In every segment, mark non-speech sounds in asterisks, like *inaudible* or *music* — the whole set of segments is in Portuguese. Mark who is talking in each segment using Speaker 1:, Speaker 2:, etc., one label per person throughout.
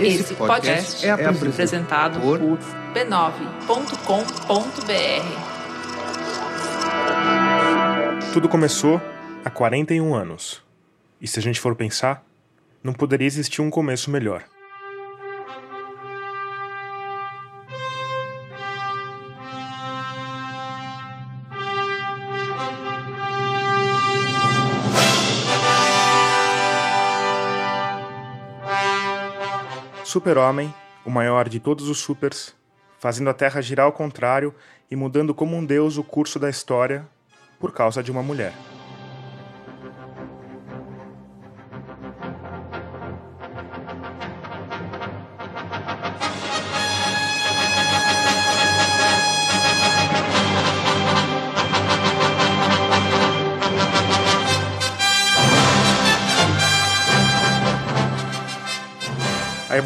Speaker 1: Esse podcast é apresentado por b9.com.br.
Speaker 2: Tudo começou há 41 anos. E se a gente for pensar, não poderia existir um começo melhor. Super-Homem, o maior de todos os supers, fazendo a Terra girar ao contrário e mudando como um deus o curso da história por causa de uma mulher.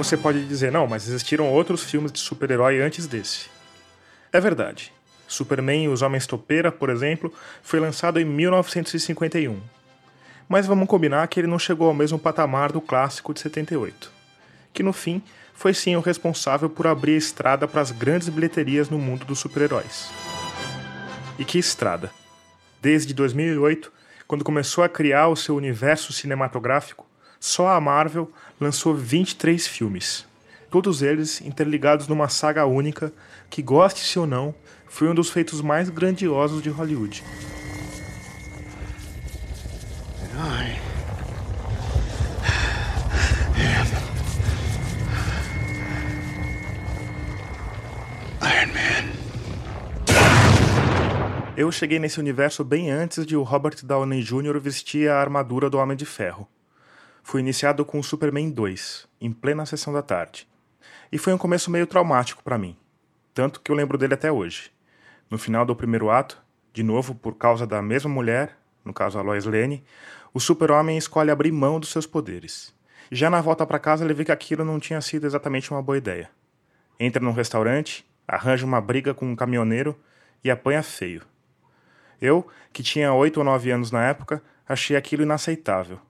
Speaker 2: Você pode dizer, não, mas existiram outros filmes de super-herói antes desse. É verdade. Superman e os Homens Topeira, por exemplo, foi lançado em 1951. Mas vamos combinar que ele não chegou ao mesmo patamar do clássico de 78, que no fim foi sim o responsável por abrir a estrada para as grandes bilheterias no mundo dos super-heróis. E que estrada! Desde 2008, quando começou a criar o seu universo cinematográfico, só a Marvel lançou 23 filmes, todos eles interligados numa saga única que, goste-se ou não, foi um dos feitos mais grandiosos de Hollywood. Eu cheguei nesse universo bem antes de o Robert Downey Jr. vestir a armadura do Homem de Ferro foi iniciado com o Superman 2, em plena sessão da tarde. E foi um começo meio traumático para mim, tanto que eu lembro dele até hoje. No final do primeiro ato, de novo por causa da mesma mulher, no caso a Lois Lane, o Super-Homem escolhe abrir mão dos seus poderes. Já na volta para casa, ele vê que aquilo não tinha sido exatamente uma boa ideia. Entra num restaurante, arranja uma briga com um caminhoneiro e apanha feio. Eu, que tinha oito ou nove anos na época, achei aquilo inaceitável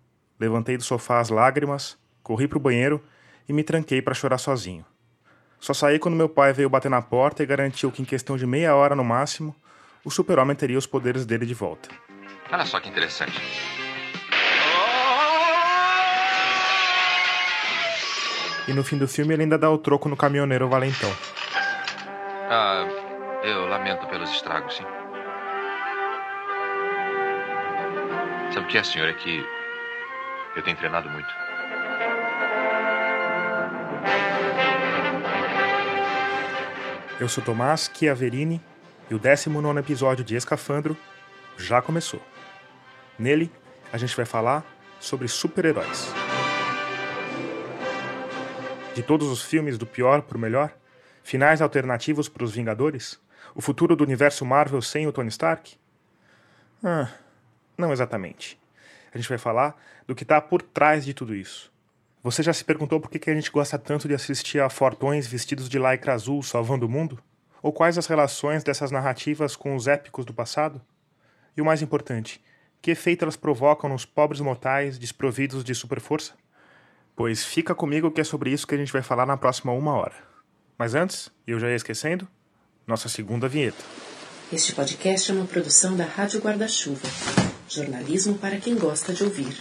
Speaker 2: Levantei do sofá as lágrimas, corri para o banheiro e me tranquei para chorar sozinho. Só saí quando meu pai veio bater na porta e garantiu que em questão de meia hora no máximo, o super-homem teria os poderes dele de volta.
Speaker 3: Olha só que interessante.
Speaker 2: E no fim do filme ele ainda dá o troco no caminhoneiro valentão.
Speaker 3: Ah, eu lamento pelos estragos, sim. Sabe o que é, senhor? É que eu tenho treinado muito.
Speaker 2: Eu sou Tomás Chiaverini e o 19 episódio de Escafandro já começou. Nele, a gente vai falar sobre super-heróis. De todos os filmes, do pior para o melhor, finais alternativos para os Vingadores, o futuro do universo Marvel sem o Tony Stark? Ah, não exatamente a gente vai falar do que está por trás de tudo isso. Você já se perguntou por que, que a gente gosta tanto de assistir a fortões vestidos de lycra azul salvando o mundo? Ou quais as relações dessas narrativas com os épicos do passado? E o mais importante, que efeito elas provocam nos pobres mortais desprovidos de superforça? Pois fica comigo que é sobre isso que a gente vai falar na próxima uma hora. Mas antes, eu já ia esquecendo, nossa segunda vinheta.
Speaker 1: Este podcast é uma produção da Rádio Guarda-Chuva. Jornalismo para quem gosta de ouvir.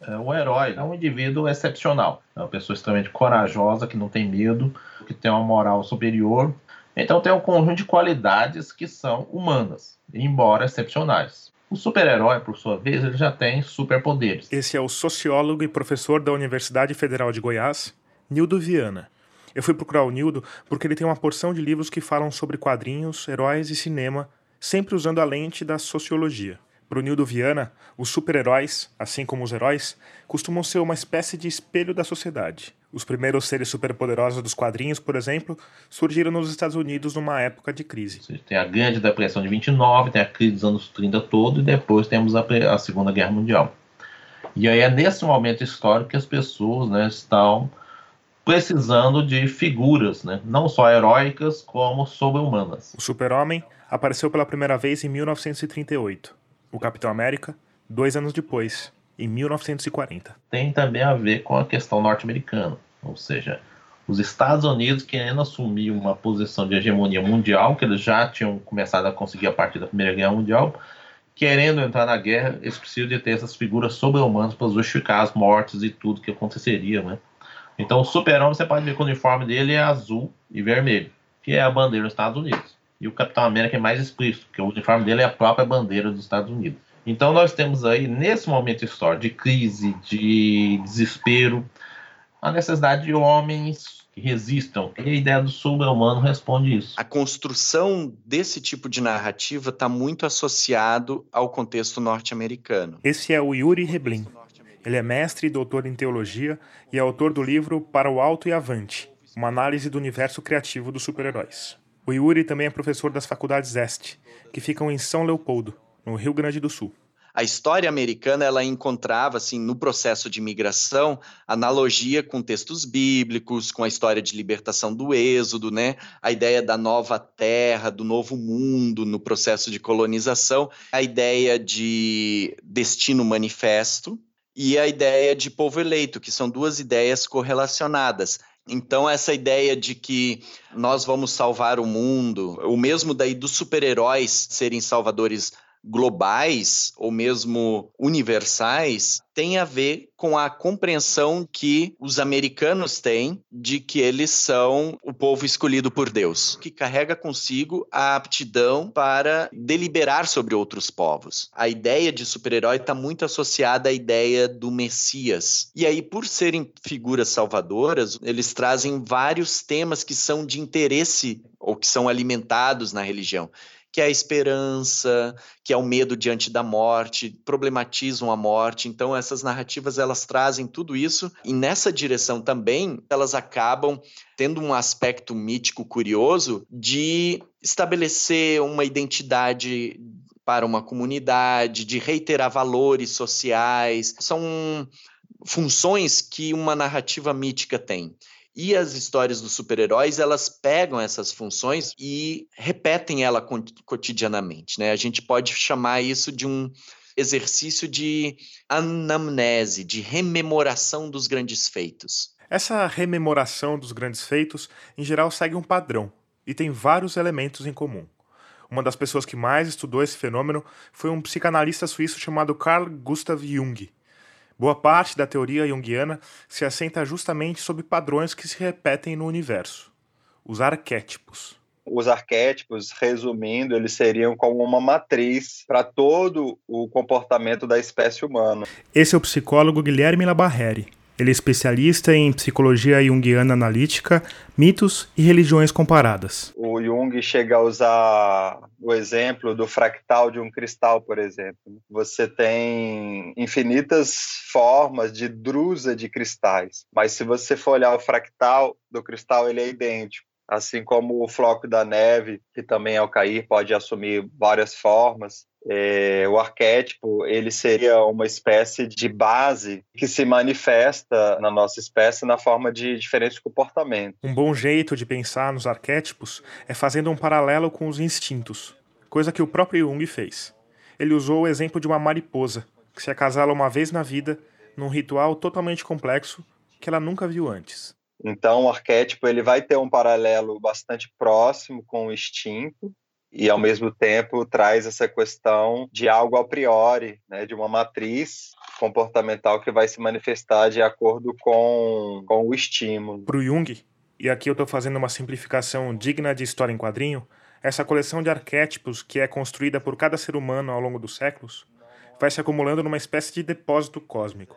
Speaker 4: É, um herói é um indivíduo excepcional. É uma pessoa extremamente corajosa, que não tem medo, que tem uma moral superior. Então tem um conjunto de qualidades que são humanas, embora excepcionais. O super-herói, por sua vez, ele já tem superpoderes.
Speaker 2: Esse é o sociólogo e professor da Universidade Federal de Goiás, Nildo Viana. Eu fui procurar o Nildo porque ele tem uma porção de livros que falam sobre quadrinhos, heróis e cinema sempre usando a lente da sociologia. Para o Nildo Viana, os super-heróis, assim como os heróis, costumam ser uma espécie de espelho da sociedade. Os primeiros seres superpoderosos dos quadrinhos, por exemplo, surgiram nos Estados Unidos numa época de crise.
Speaker 4: Tem a Grande Depressão de 29, tem a crise dos anos 30 todo, e depois temos a, a Segunda Guerra Mundial. E aí é nesse momento histórico que as pessoas né, estão precisando de figuras, né, não só heróicas, como sobre-humanas.
Speaker 2: O super-homem apareceu pela primeira vez em 1938. O Capitão América, dois anos depois, em 1940.
Speaker 4: Tem também a ver com a questão norte-americana, ou seja, os Estados Unidos querendo assumir uma posição de hegemonia mundial, que eles já tinham começado a conseguir a partir da Primeira Guerra Mundial, querendo entrar na guerra, eles precisam de ter essas figuras sobre-humanas para justificar as mortes e tudo que aconteceria, né? Então o super-homem, você pode ver que o uniforme dele é azul e vermelho, que é a bandeira dos Estados Unidos. E o Capitão América é mais explícito, porque o uniforme dele é a própria bandeira dos Estados Unidos. Então nós temos aí, nesse momento histórico de crise, de desespero, a necessidade de homens que resistam. E a ideia do sobre-humano responde isso.
Speaker 5: A construção desse tipo de narrativa está muito associado ao contexto norte-americano.
Speaker 2: Esse é o Yuri Reblin. Ele é mestre e doutor em teologia e é autor do livro Para o Alto e Avante, uma análise do universo criativo dos super-heróis. O Yuri também é professor das faculdades Este, que ficam em São Leopoldo, no Rio Grande do Sul
Speaker 5: a história americana ela encontrava assim no processo de migração analogia com textos bíblicos, com a história de libertação do êxodo, né? A ideia da nova terra, do novo mundo no processo de colonização, a ideia de destino manifesto e a ideia de povo eleito, que são duas ideias correlacionadas. Então, essa ideia de que nós vamos salvar o mundo, o mesmo daí dos super-heróis serem salvadores globais ou mesmo universais tem a ver com a compreensão que os americanos têm de que eles são o povo escolhido por Deus, que carrega consigo a aptidão para deliberar sobre outros povos. A ideia de super-herói está muito associada à ideia do Messias. E aí, por serem figuras salvadoras, eles trazem vários temas que são de interesse ou que são alimentados na religião que é a esperança, que é o medo diante da morte, problematizam a morte. Então essas narrativas elas trazem tudo isso e nessa direção também elas acabam tendo um aspecto mítico curioso de estabelecer uma identidade para uma comunidade, de reiterar valores sociais. São funções que uma narrativa mítica tem. E as histórias dos super-heróis, elas pegam essas funções e repetem ela cotidianamente, né? A gente pode chamar isso de um exercício de anamnese, de rememoração dos grandes feitos.
Speaker 2: Essa rememoração dos grandes feitos, em geral, segue um padrão e tem vários elementos em comum. Uma das pessoas que mais estudou esse fenômeno foi um psicanalista suíço chamado Carl Gustav Jung, Boa parte da teoria junguiana se assenta justamente sobre padrões que se repetem no universo, os arquétipos.
Speaker 6: Os arquétipos, resumindo, eles seriam como uma matriz para todo o comportamento da espécie humana.
Speaker 2: Esse é o psicólogo Guilherme Labarreri. Ele é especialista em psicologia junguiana analítica, mitos e religiões comparadas.
Speaker 6: O Jung chega a usar o exemplo do fractal de um cristal, por exemplo. Você tem infinitas formas de drusa de cristais, mas se você for olhar o fractal do cristal, ele é idêntico. Assim como o floco da neve, que também ao cair pode assumir várias formas, é, o arquétipo ele seria uma espécie de base que se manifesta na nossa espécie na forma de diferentes comportamentos.
Speaker 2: Um bom jeito de pensar nos arquétipos é fazendo um paralelo com os instintos, coisa que o próprio Jung fez. Ele usou o exemplo de uma mariposa que se acasala uma vez na vida num ritual totalmente complexo que ela nunca viu antes.
Speaker 6: Então, o arquétipo ele vai ter um paralelo bastante próximo com o instinto, e ao mesmo tempo traz essa questão de algo a priori, né, de uma matriz comportamental que vai se manifestar de acordo com, com o estímulo.
Speaker 2: Para o Jung, e aqui eu estou fazendo uma simplificação digna de história em quadrinho, essa coleção de arquétipos que é construída por cada ser humano ao longo dos séculos vai se acumulando numa espécie de depósito cósmico.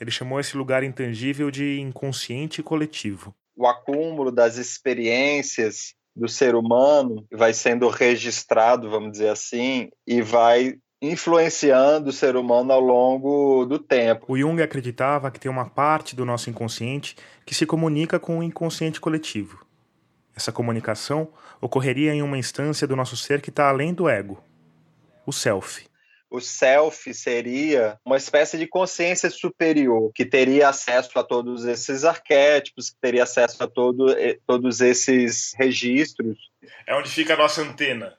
Speaker 2: Ele chamou esse lugar intangível de inconsciente coletivo.
Speaker 6: O acúmulo das experiências do ser humano vai sendo registrado, vamos dizer assim, e vai influenciando o ser humano ao longo do tempo.
Speaker 2: O Jung acreditava que tem uma parte do nosso inconsciente que se comunica com o inconsciente coletivo. Essa comunicação ocorreria em uma instância do nosso ser que está além do ego, o self
Speaker 6: o self seria uma espécie de consciência superior, que teria acesso a todos esses arquétipos, que teria acesso a todo, todos esses registros.
Speaker 2: É onde fica a nossa antena.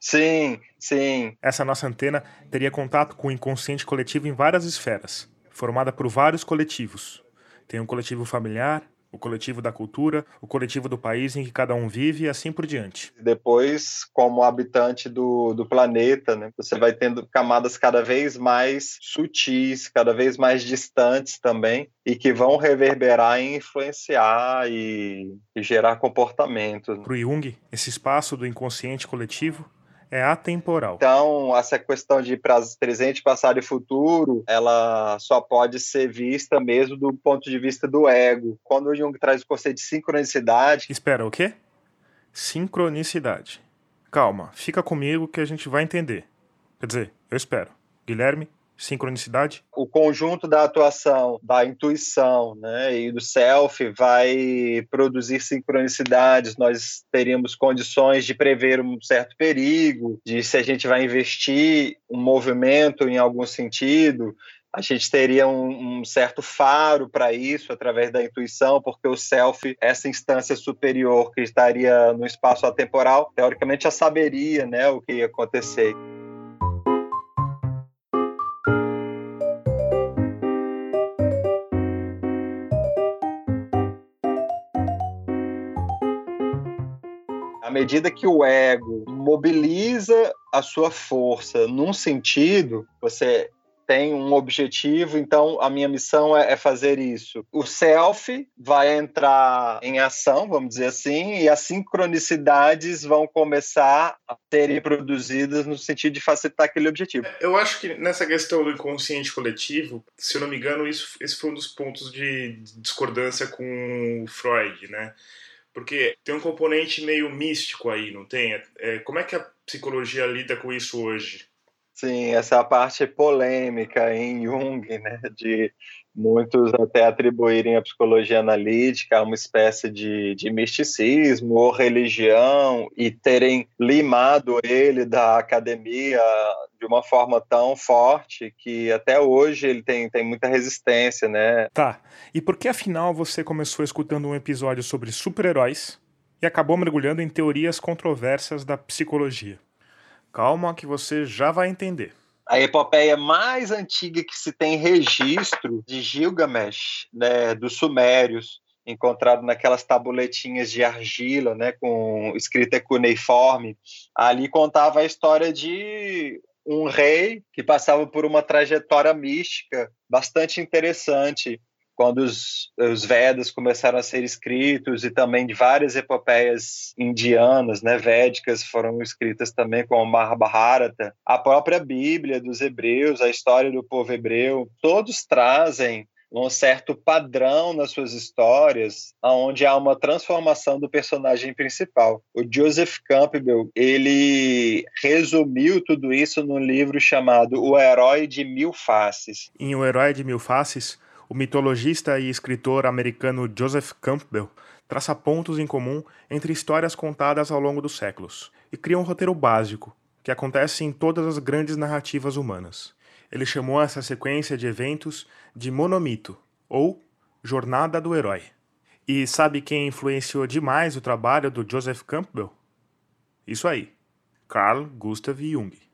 Speaker 6: Sim, sim.
Speaker 2: Essa nossa antena teria contato com o inconsciente coletivo em várias esferas, formada por vários coletivos. Tem um coletivo familiar, o coletivo da cultura, o coletivo do país em que cada um vive e assim por diante.
Speaker 6: Depois, como habitante do, do planeta, né, você vai tendo camadas cada vez mais sutis, cada vez mais distantes também, e que vão reverberar e influenciar e, e gerar comportamentos.
Speaker 2: Para o Jung, esse espaço do inconsciente coletivo é atemporal.
Speaker 6: Então, essa questão de presente, passado e futuro, ela só pode ser vista mesmo do ponto de vista do ego. Quando o Jung traz o conceito de sincronicidade.
Speaker 2: Espera, o quê? Sincronicidade. Calma, fica comigo que a gente vai entender. Quer dizer, eu espero. Guilherme, sincronicidade?
Speaker 6: O conjunto da atuação, da intuição né, e do self vai produzir sincronicidades. Nós teríamos condições de prever um certo perigo, de se a gente vai investir um movimento em algum sentido. A gente teria um, um certo faro para isso através da intuição, porque o self, essa instância superior que estaria no espaço atemporal, teoricamente já saberia né, o que ia acontecer. Medida que o ego mobiliza a sua força num sentido, você tem um objetivo, então a minha missão é, é, fazer isso. O self vai entrar em ação, vamos dizer assim, e as sincronicidades vão começar a serem produzidas no sentido de facilitar aquele objetivo.
Speaker 2: Eu acho que nessa questão do inconsciente coletivo, se eu não me engano, isso, esse foi um dos pontos de discordância com o Freud, né? Porque tem um componente meio místico aí, não tem? É, como é que a psicologia lida com isso hoje?
Speaker 6: Sim, essa é parte polêmica em Jung, né, de muitos até atribuírem a psicologia analítica a uma espécie de, de misticismo ou religião e terem limado ele da academia de uma forma tão forte que até hoje ele tem, tem muita resistência, né?
Speaker 2: Tá. E por que afinal você começou escutando um episódio sobre super-heróis e acabou mergulhando em teorias controversas da psicologia? Calma que você já vai entender.
Speaker 6: A epopeia mais antiga que se tem registro de Gilgamesh, né, dos Sumérios, encontrado naquelas tabuletinhas de argila, né, com escrita cuneiforme, ali contava a história de um rei que passava por uma trajetória mística bastante interessante quando os, os, Vedas começaram a ser escritos e também de várias epopeias indianas, né, védicas, foram escritas também como Mahabharata, a própria Bíblia dos hebreus, a história do povo hebreu, todos trazem um certo padrão nas suas histórias, onde há uma transformação do personagem principal. O Joseph Campbell ele resumiu tudo isso num livro chamado O Herói de Mil Faces.
Speaker 2: Em O Herói de Mil Faces, o mitologista e escritor americano Joseph Campbell traça pontos em comum entre histórias contadas ao longo dos séculos e cria um roteiro básico que acontece em todas as grandes narrativas humanas. Ele chamou essa sequência de eventos de monomito, ou Jornada do Herói. E sabe quem influenciou demais o trabalho do Joseph Campbell? Isso aí, Carl Gustav Jung.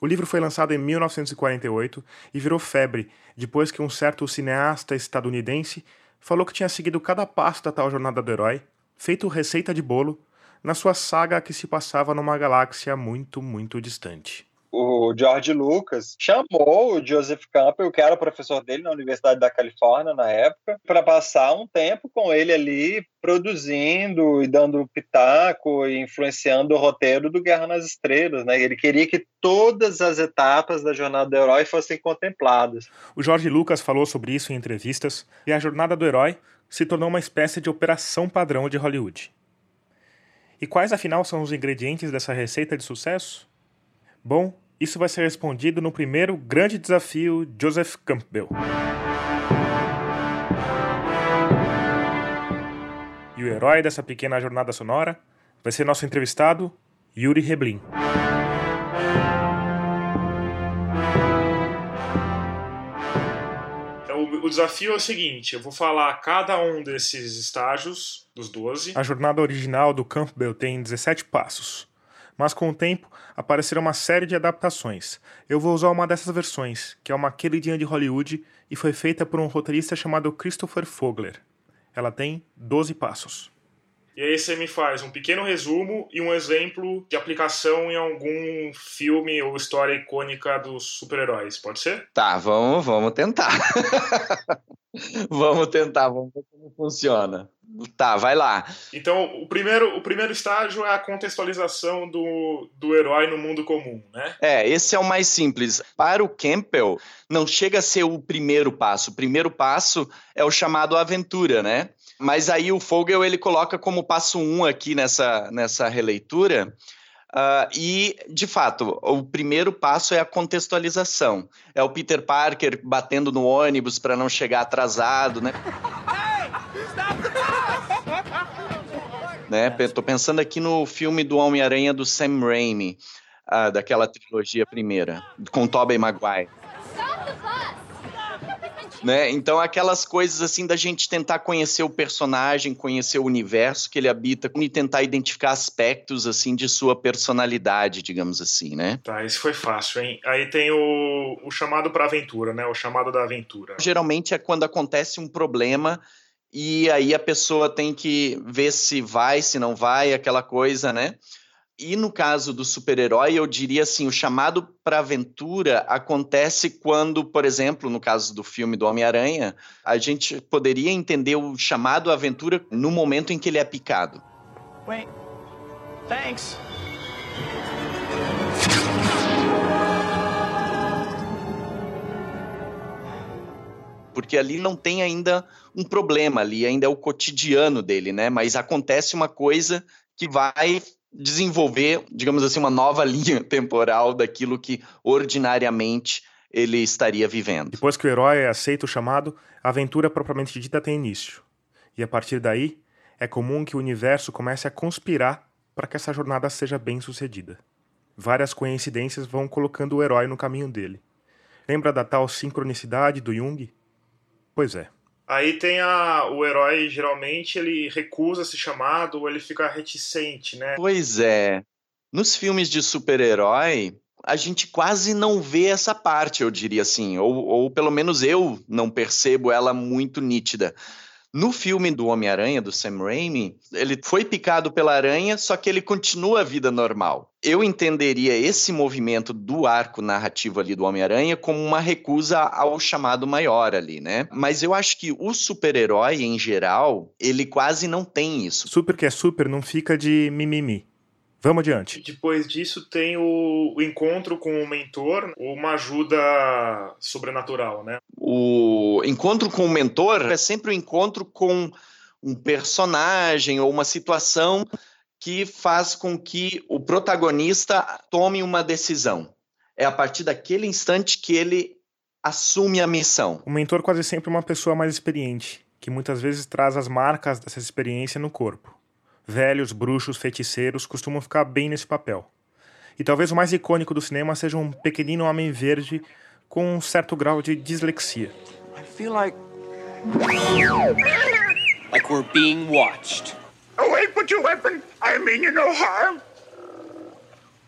Speaker 2: O livro foi lançado em 1948 e virou febre depois que um certo cineasta estadunidense falou que tinha seguido cada passo da tal jornada do herói, feito receita de bolo, na sua saga que se passava numa galáxia muito, muito distante
Speaker 6: o George Lucas chamou o Joseph Campbell, que era professor dele na Universidade da Califórnia na época, para passar um tempo com ele ali produzindo e dando pitaco e influenciando o roteiro do Guerra nas Estrelas, né? Ele queria que todas as etapas da jornada do herói fossem contempladas.
Speaker 2: O George Lucas falou sobre isso em entrevistas e a jornada do herói se tornou uma espécie de operação padrão de Hollywood. E quais afinal são os ingredientes dessa receita de sucesso? Bom, isso vai ser respondido no primeiro grande desafio Joseph Campbell. E o herói dessa pequena jornada sonora vai ser nosso entrevistado, Yuri Reblin. Então, o desafio é o seguinte: eu vou falar cada um desses estágios, dos 12. A jornada original do Campbell tem 17 passos Mas com o tempo apareceram uma série de adaptações. Eu vou usar uma dessas versões, que é uma queridinha de Hollywood e foi feita por um roteirista chamado Christopher Fogler. Ela tem 12 passos. E aí você me faz um pequeno resumo e um exemplo de aplicação em algum filme ou história icônica dos super-heróis, pode ser?
Speaker 5: Tá, vamos, vamos tentar. *laughs* vamos tentar, vamos ver como funciona. Tá, vai lá.
Speaker 2: Então, o primeiro, o primeiro estágio é a contextualização do, do herói no mundo comum, né?
Speaker 5: É, esse é o mais simples. Para o Campbell, não chega a ser o primeiro passo. O primeiro passo é o chamado aventura, né? Mas aí o Fogel ele coloca como passo um aqui nessa, nessa releitura. Uh, e, de fato, o primeiro passo é a contextualização. É o Peter Parker batendo no ônibus para não chegar atrasado, né? né? Tô pensando aqui no filme do Homem-Aranha do Sam Raimi, uh, daquela trilogia primeira, com Tobey Maguire. Né? Então, aquelas coisas assim da gente tentar conhecer o personagem, conhecer o universo que ele habita e tentar identificar aspectos assim de sua personalidade, digamos assim, né?
Speaker 2: Tá, isso foi fácil, hein? Aí tem o, o chamado para aventura, né? O chamado da aventura.
Speaker 5: Geralmente é quando acontece um problema e aí a pessoa tem que ver se vai, se não vai, aquela coisa, né? E no caso do super-herói, eu diria assim, o chamado para aventura acontece quando, por exemplo, no caso do filme do Homem-Aranha, a gente poderia entender o chamado aventura no momento em que ele é picado. Wait. Thanks. porque ali não tem ainda um problema, ali ainda é o cotidiano dele, né? Mas acontece uma coisa que vai desenvolver, digamos assim, uma nova *laughs* linha temporal daquilo que ordinariamente ele estaria vivendo.
Speaker 2: Depois que o herói aceita o chamado, a aventura propriamente dita tem início. E a partir daí, é comum que o universo comece a conspirar para que essa jornada seja bem sucedida. Várias coincidências vão colocando o herói no caminho dele. Lembra da tal sincronicidade do Jung? Pois é. Aí tem a, o herói, geralmente, ele recusa esse chamado ou ele fica reticente, né?
Speaker 5: Pois é. Nos filmes de super-herói, a gente quase não vê essa parte, eu diria assim. Ou, ou pelo menos eu não percebo ela muito nítida. No filme do Homem-Aranha, do Sam Raimi, ele foi picado pela aranha, só que ele continua a vida normal. Eu entenderia esse movimento do arco narrativo ali do Homem-Aranha como uma recusa ao chamado maior ali, né? Mas eu acho que o super-herói, em geral, ele quase não tem isso.
Speaker 2: Super que é super não fica de mimimi. Vamos adiante. Depois disso tem o, o, encontro com o mentor, ou uma ajuda sobrenatural, né?
Speaker 5: O encontro com o mentor é sempre o um encontro com um personagem ou uma situação que faz com que o protagonista tome uma decisão. É a partir daquele instante que ele assume a missão.
Speaker 2: O mentor quase sempre é uma pessoa mais experiente, que muitas vezes traz as marcas dessa experiência no corpo velhos, bruxos, feiticeiros costumam ficar bem nesse papel. E talvez o mais icônico do cinema seja um pequenino homem verde com um certo grau de dislexia. I feel like like we're being watched. Wait, put your weapon. I mean you no harm.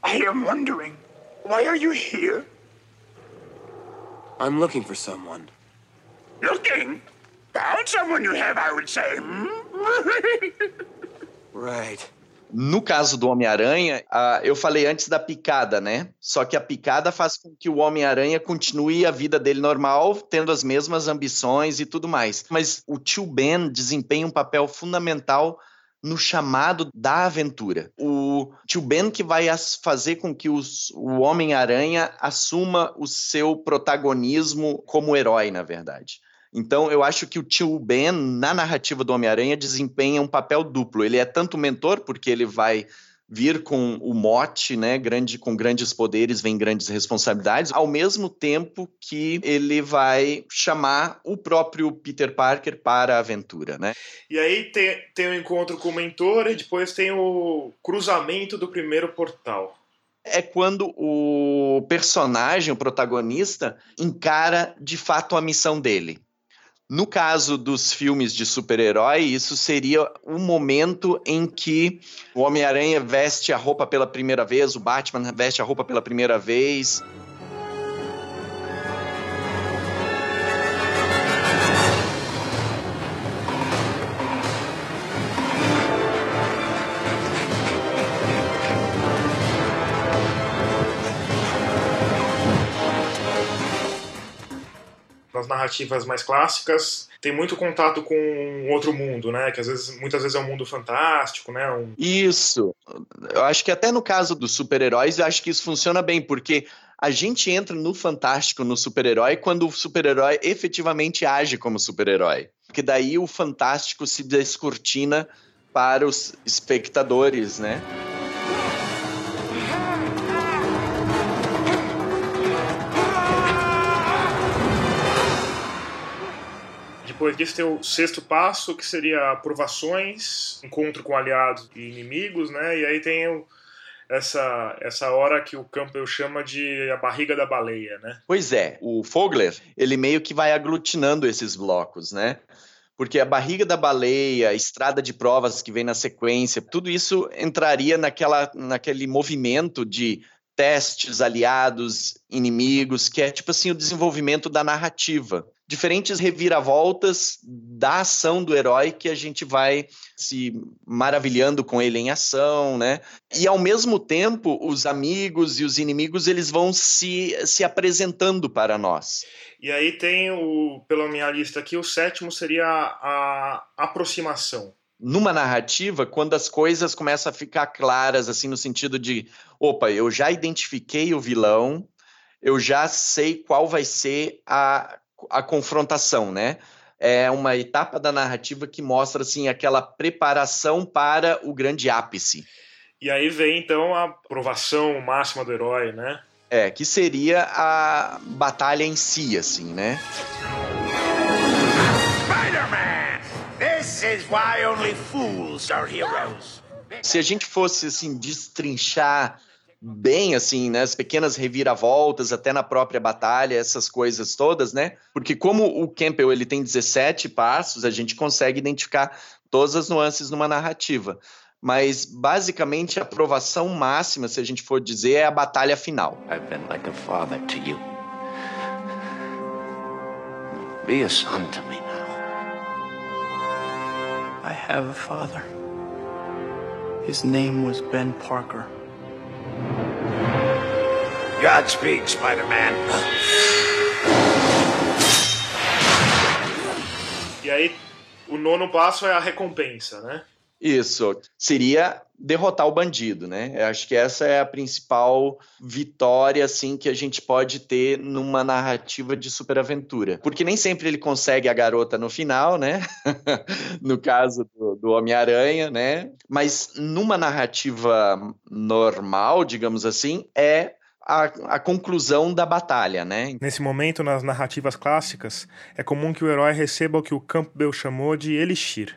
Speaker 2: I am wondering, why are you here? I'm looking for someone. Looking? Found someone you have, I would say. Hmm? *laughs*
Speaker 5: Right. No caso do Homem-Aranha, eu falei antes da picada, né? Só que a picada faz com que o Homem-Aranha continue a vida dele normal, tendo as mesmas ambições e tudo mais. Mas o tio Ben desempenha um papel fundamental no chamado da aventura. O tio Ben que vai fazer com que os, o Homem-Aranha assuma o seu protagonismo como herói, na verdade. Então, eu acho que o tio Ben, na narrativa do Homem-Aranha, desempenha um papel duplo. Ele é tanto mentor, porque ele vai vir com o mote, né, grande com grandes poderes vem grandes responsabilidades, ao mesmo tempo que ele vai chamar o próprio Peter Parker para a aventura, né?
Speaker 2: E aí tem, tem o encontro com o mentor e depois tem o cruzamento do primeiro portal.
Speaker 5: É quando o personagem, o protagonista, encara de fato a missão dele. No caso dos filmes de super-herói, isso seria o momento em que o Homem-Aranha veste a roupa pela primeira vez, o Batman veste a roupa pela primeira vez.
Speaker 2: Narrativas mais clássicas, tem muito contato com outro mundo, né? Que às vezes, muitas vezes é um mundo fantástico, né? Um...
Speaker 5: Isso. Eu acho que até no caso dos super-heróis, eu acho que isso funciona bem, porque a gente entra no fantástico, no super-herói, quando o super-herói efetivamente age como super-herói. Porque daí o fantástico se descortina para os espectadores, né?
Speaker 2: Depois disso tem o sexto passo, que seria aprovações, encontro com aliados e inimigos, né? E aí tem o, essa, essa hora que o Campbell chama de a barriga da baleia, né?
Speaker 5: Pois é, o Fogler, ele meio que vai aglutinando esses blocos, né? Porque a barriga da baleia, a estrada de provas que vem na sequência, tudo isso entraria naquela, naquele movimento de testes, aliados, inimigos, que é tipo assim o desenvolvimento da narrativa diferentes reviravoltas da ação do herói que a gente vai se maravilhando com ele em ação, né? E ao mesmo tempo, os amigos e os inimigos eles vão se, se apresentando para nós.
Speaker 2: E aí tem o, pela minha lista aqui, o sétimo seria a, a aproximação
Speaker 5: numa narrativa, quando as coisas começam a ficar claras, assim, no sentido de, opa, eu já identifiquei o vilão, eu já sei qual vai ser a a confrontação, né? É uma etapa da narrativa que mostra assim aquela preparação para o grande ápice.
Speaker 2: E aí vem então a aprovação máxima do herói, né?
Speaker 5: É, que seria a batalha em si, assim, né? Spider-Man! This is why only fools are heroes. Se a gente fosse assim destrinchar bem assim, né, as pequenas reviravoltas até na própria batalha, essas coisas todas, né? Porque como o Campbell ele tem 17 passos, a gente consegue identificar todas as nuances numa narrativa. Mas basicamente a aprovação máxima, se a gente for dizer, é a batalha final. I've been like a father to you. Be a son to me now. I have a father. His name was Ben Parker. Godspeed, Spider-Man.
Speaker 2: E aí, o nono passo é a recompensa, né?
Speaker 5: Isso. Seria derrotar o bandido, né? Eu acho que essa é a principal vitória, assim, que a gente pode ter numa narrativa de superaventura. Porque nem sempre ele consegue a garota no final, né? *laughs* no caso do, do Homem-Aranha, né? Mas numa narrativa normal, digamos assim, é a, a, conclusão da batalha, né?
Speaker 2: Nesse momento, nas narrativas clássicas, é comum que o herói receba o que o Campbell chamou de elixir,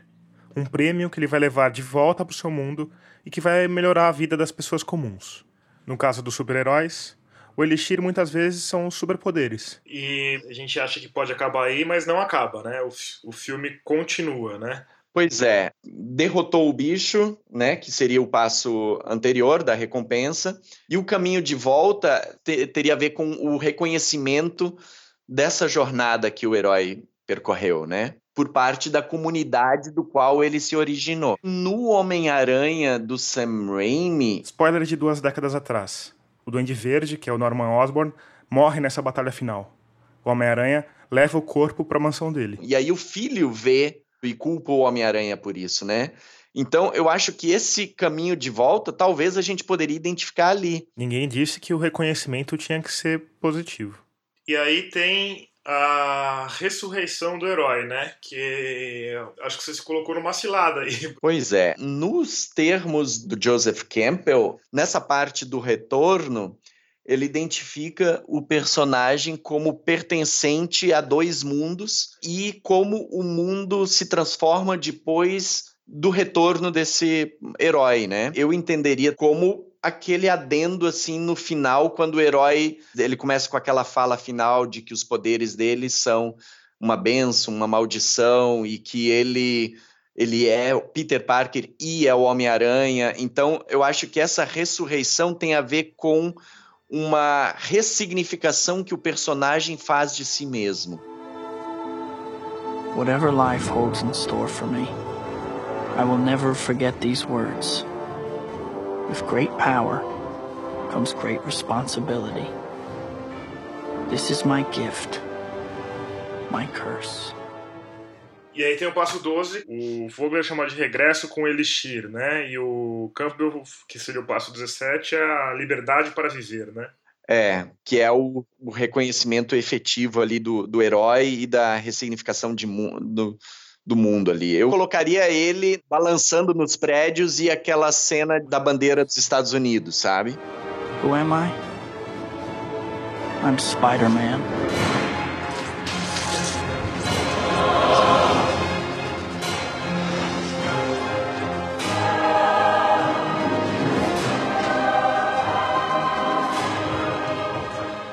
Speaker 2: um prêmio que ele vai levar de volta para o seu mundo e que vai melhorar a vida das pessoas comuns. No caso dos super-heróis, o elixir muitas vezes são os superpoderes. E a gente acha que pode acabar aí, mas não acaba, né? O, o filme continua, né?
Speaker 5: Pois é, derrotou o bicho, né, que seria o passo anterior da recompensa, e o caminho de volta te, teria a ver com o reconhecimento dessa jornada que o herói percorreu, né? Por parte da comunidade do qual ele se originou. No Homem-Aranha do Sam Raimi.
Speaker 2: Spoiler de duas décadas atrás. O Duende Verde, que é o Norman Osborn, morre nessa batalha final. O Homem-Aranha leva o corpo para a mansão dele.
Speaker 5: E aí o filho vê e culpa o Homem-Aranha por isso, né? Então, eu acho que esse caminho de volta, talvez a gente poderia identificar ali.
Speaker 2: Ninguém disse que o reconhecimento tinha que ser positivo. E aí tem a ressurreição do herói, né? Que acho que você se colocou numa cilada aí. *laughs*
Speaker 5: Pois é. Nos termos do Joseph Campbell, nessa parte do retorno, ele identifica o personagem como pertencente a dois mundos e como o mundo se transforma depois do retorno desse herói, né? Eu entenderia como aquele adendo assim no final quando o herói ele começa com aquela fala final de que os poderes dele são uma benção, uma maldição e que ele ele é Peter Parker e é o Homem-Aranha. Então, eu acho que essa ressurreição tem a ver com uma ressignificação que o personagem faz de si mesmo.
Speaker 7: Whatever life holds in store for me, I will never forget these words. With great power comes great responsibility. This is my gift, my curse.
Speaker 2: E aí tem o passo 12, o Vogler chama de regresso com Elixir, né? E o Campbell, que seria o passo 17, é a liberdade para viver, né?
Speaker 5: É, que é o, o reconhecimento efetivo ali do, do herói e da ressignificação de do, do mundo ali. Eu colocaria ele balançando nos prédios e aquela cena da bandeira dos Estados Unidos, sabe?
Speaker 7: Who am I? I'm Spider-Man.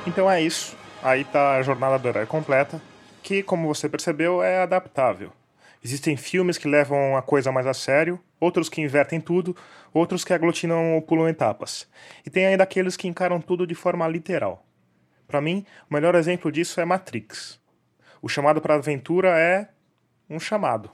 Speaker 2: Então é isso. Aí tá a jornada do herói completa, que, como você percebeu, é adaptável. Existem filmes que levam a coisa mais a sério, outros que invertem tudo, outros que aglutinam ou pulam etapas. E tem ainda aqueles que encaram tudo de forma literal. Para mim, o melhor exemplo disso é Matrix. O chamado para a aventura é um chamado.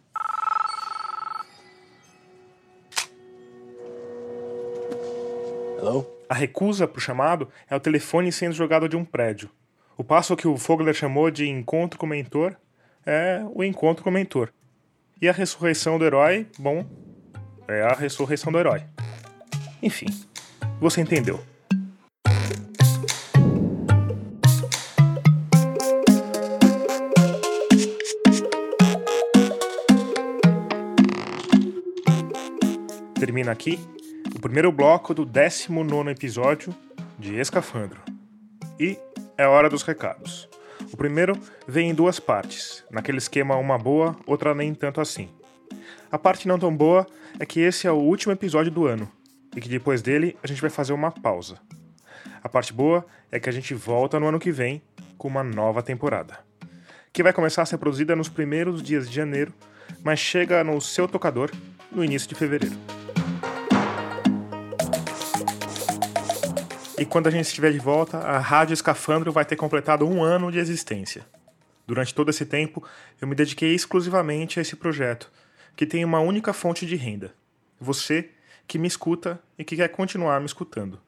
Speaker 8: Hello?
Speaker 2: A recusa para o chamado é o telefone sendo jogado de um prédio. O passo que o Fogler chamou de encontro com o mentor é o encontro com o mentor. E a ressurreição do herói, bom, é a ressurreição do herói. Enfim, você entendeu. Termina aqui o primeiro bloco do 19 episódio de Escafandro. E é hora dos recados. O primeiro vem em duas partes, naquele esquema uma boa, outra nem tanto assim. A parte não tão boa é que esse é o último episódio do ano e que depois dele a gente vai fazer uma pausa. A parte boa é que a gente volta no ano que vem com uma nova temporada, que vai começar a ser produzida nos primeiros dias de janeiro, mas chega no seu tocador no início de fevereiro. E quando a gente estiver de volta, a Rádio Escafandro vai ter completado um ano de existência. Durante todo esse tempo, eu me dediquei exclusivamente a esse projeto, que tem uma única fonte de renda: você que me escuta e que quer continuar me escutando.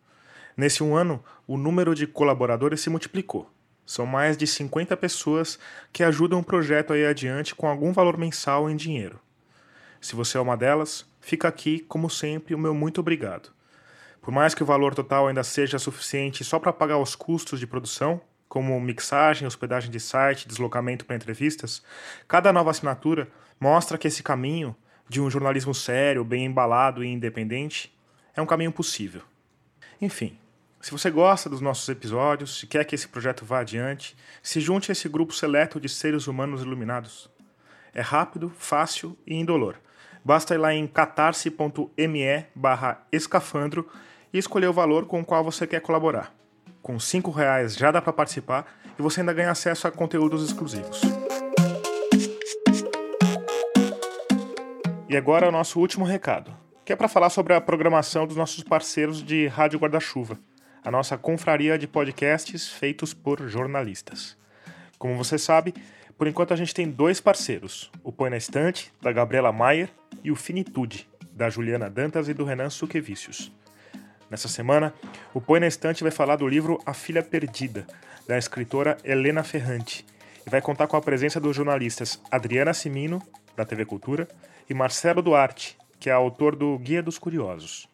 Speaker 2: Nesse um ano, o número de colaboradores se multiplicou. São mais de 50 pessoas que ajudam o projeto aí adiante com algum valor mensal em dinheiro. Se você é uma delas, fica aqui, como sempre, o meu muito obrigado. Por mais que o valor total ainda seja suficiente só para pagar os custos de produção, como mixagem, hospedagem de site, deslocamento para entrevistas, cada nova assinatura mostra que esse caminho de um jornalismo sério, bem embalado e independente é um caminho possível. Enfim, se você gosta dos nossos episódios, se quer que esse projeto vá adiante, se junte a esse grupo seleto de seres humanos iluminados. É rápido, fácil e indolor. Basta ir lá em catarse.me escafandro e escolher o valor com o qual você quer colaborar. Com R$ reais já dá para participar e você ainda ganha acesso a conteúdos exclusivos. E agora o nosso último recado, que é para falar sobre a programação dos nossos parceiros de Rádio Guarda-Chuva, a nossa confraria de podcasts feitos por jornalistas. Como você sabe, por enquanto a gente tem dois parceiros, o Põe na Estante, da Gabriela Maier, e o Finitude, da Juliana Dantas e do Renan Suquevicius. Nessa semana, o Põe na Estante vai falar do livro A Filha Perdida, da escritora Helena Ferrante, e vai contar com a presença dos jornalistas Adriana Simino, da TV Cultura, e Marcelo Duarte, que é autor do Guia dos Curiosos.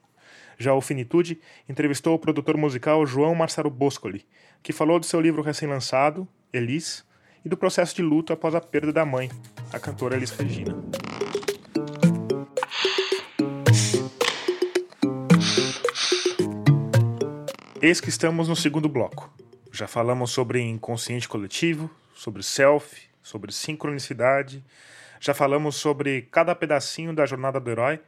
Speaker 2: Já o Finitude entrevistou o produtor musical João Marcelo Boscoli, que falou do seu livro recém-lançado, Elis, e do processo de luto após a perda da mãe, a cantora Elis Regina. Eis que estamos no segundo bloco. Já falamos sobre inconsciente coletivo, sobre self, sobre sincronicidade, já falamos sobre cada pedacinho da jornada do herói,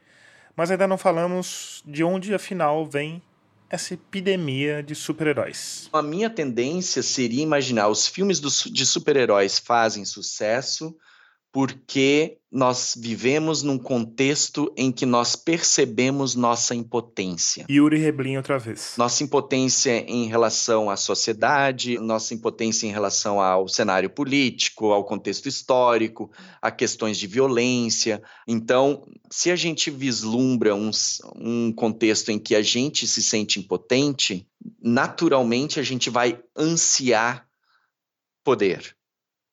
Speaker 2: mas ainda não falamos de onde afinal vem essa epidemia de super-heróis?
Speaker 5: A minha tendência seria imaginar os filmes de super-heróis fazem sucesso porque nós vivemos num contexto em que nós percebemos nossa impotência.
Speaker 2: Yuri Reblin outra vez.
Speaker 5: Nossa impotência em relação à sociedade, nossa impotência em relação ao cenário político, ao contexto histórico, a questões de violência. Então, se a gente vislumbra um, um contexto em que a gente se sente impotente, naturalmente a gente vai ansiar poder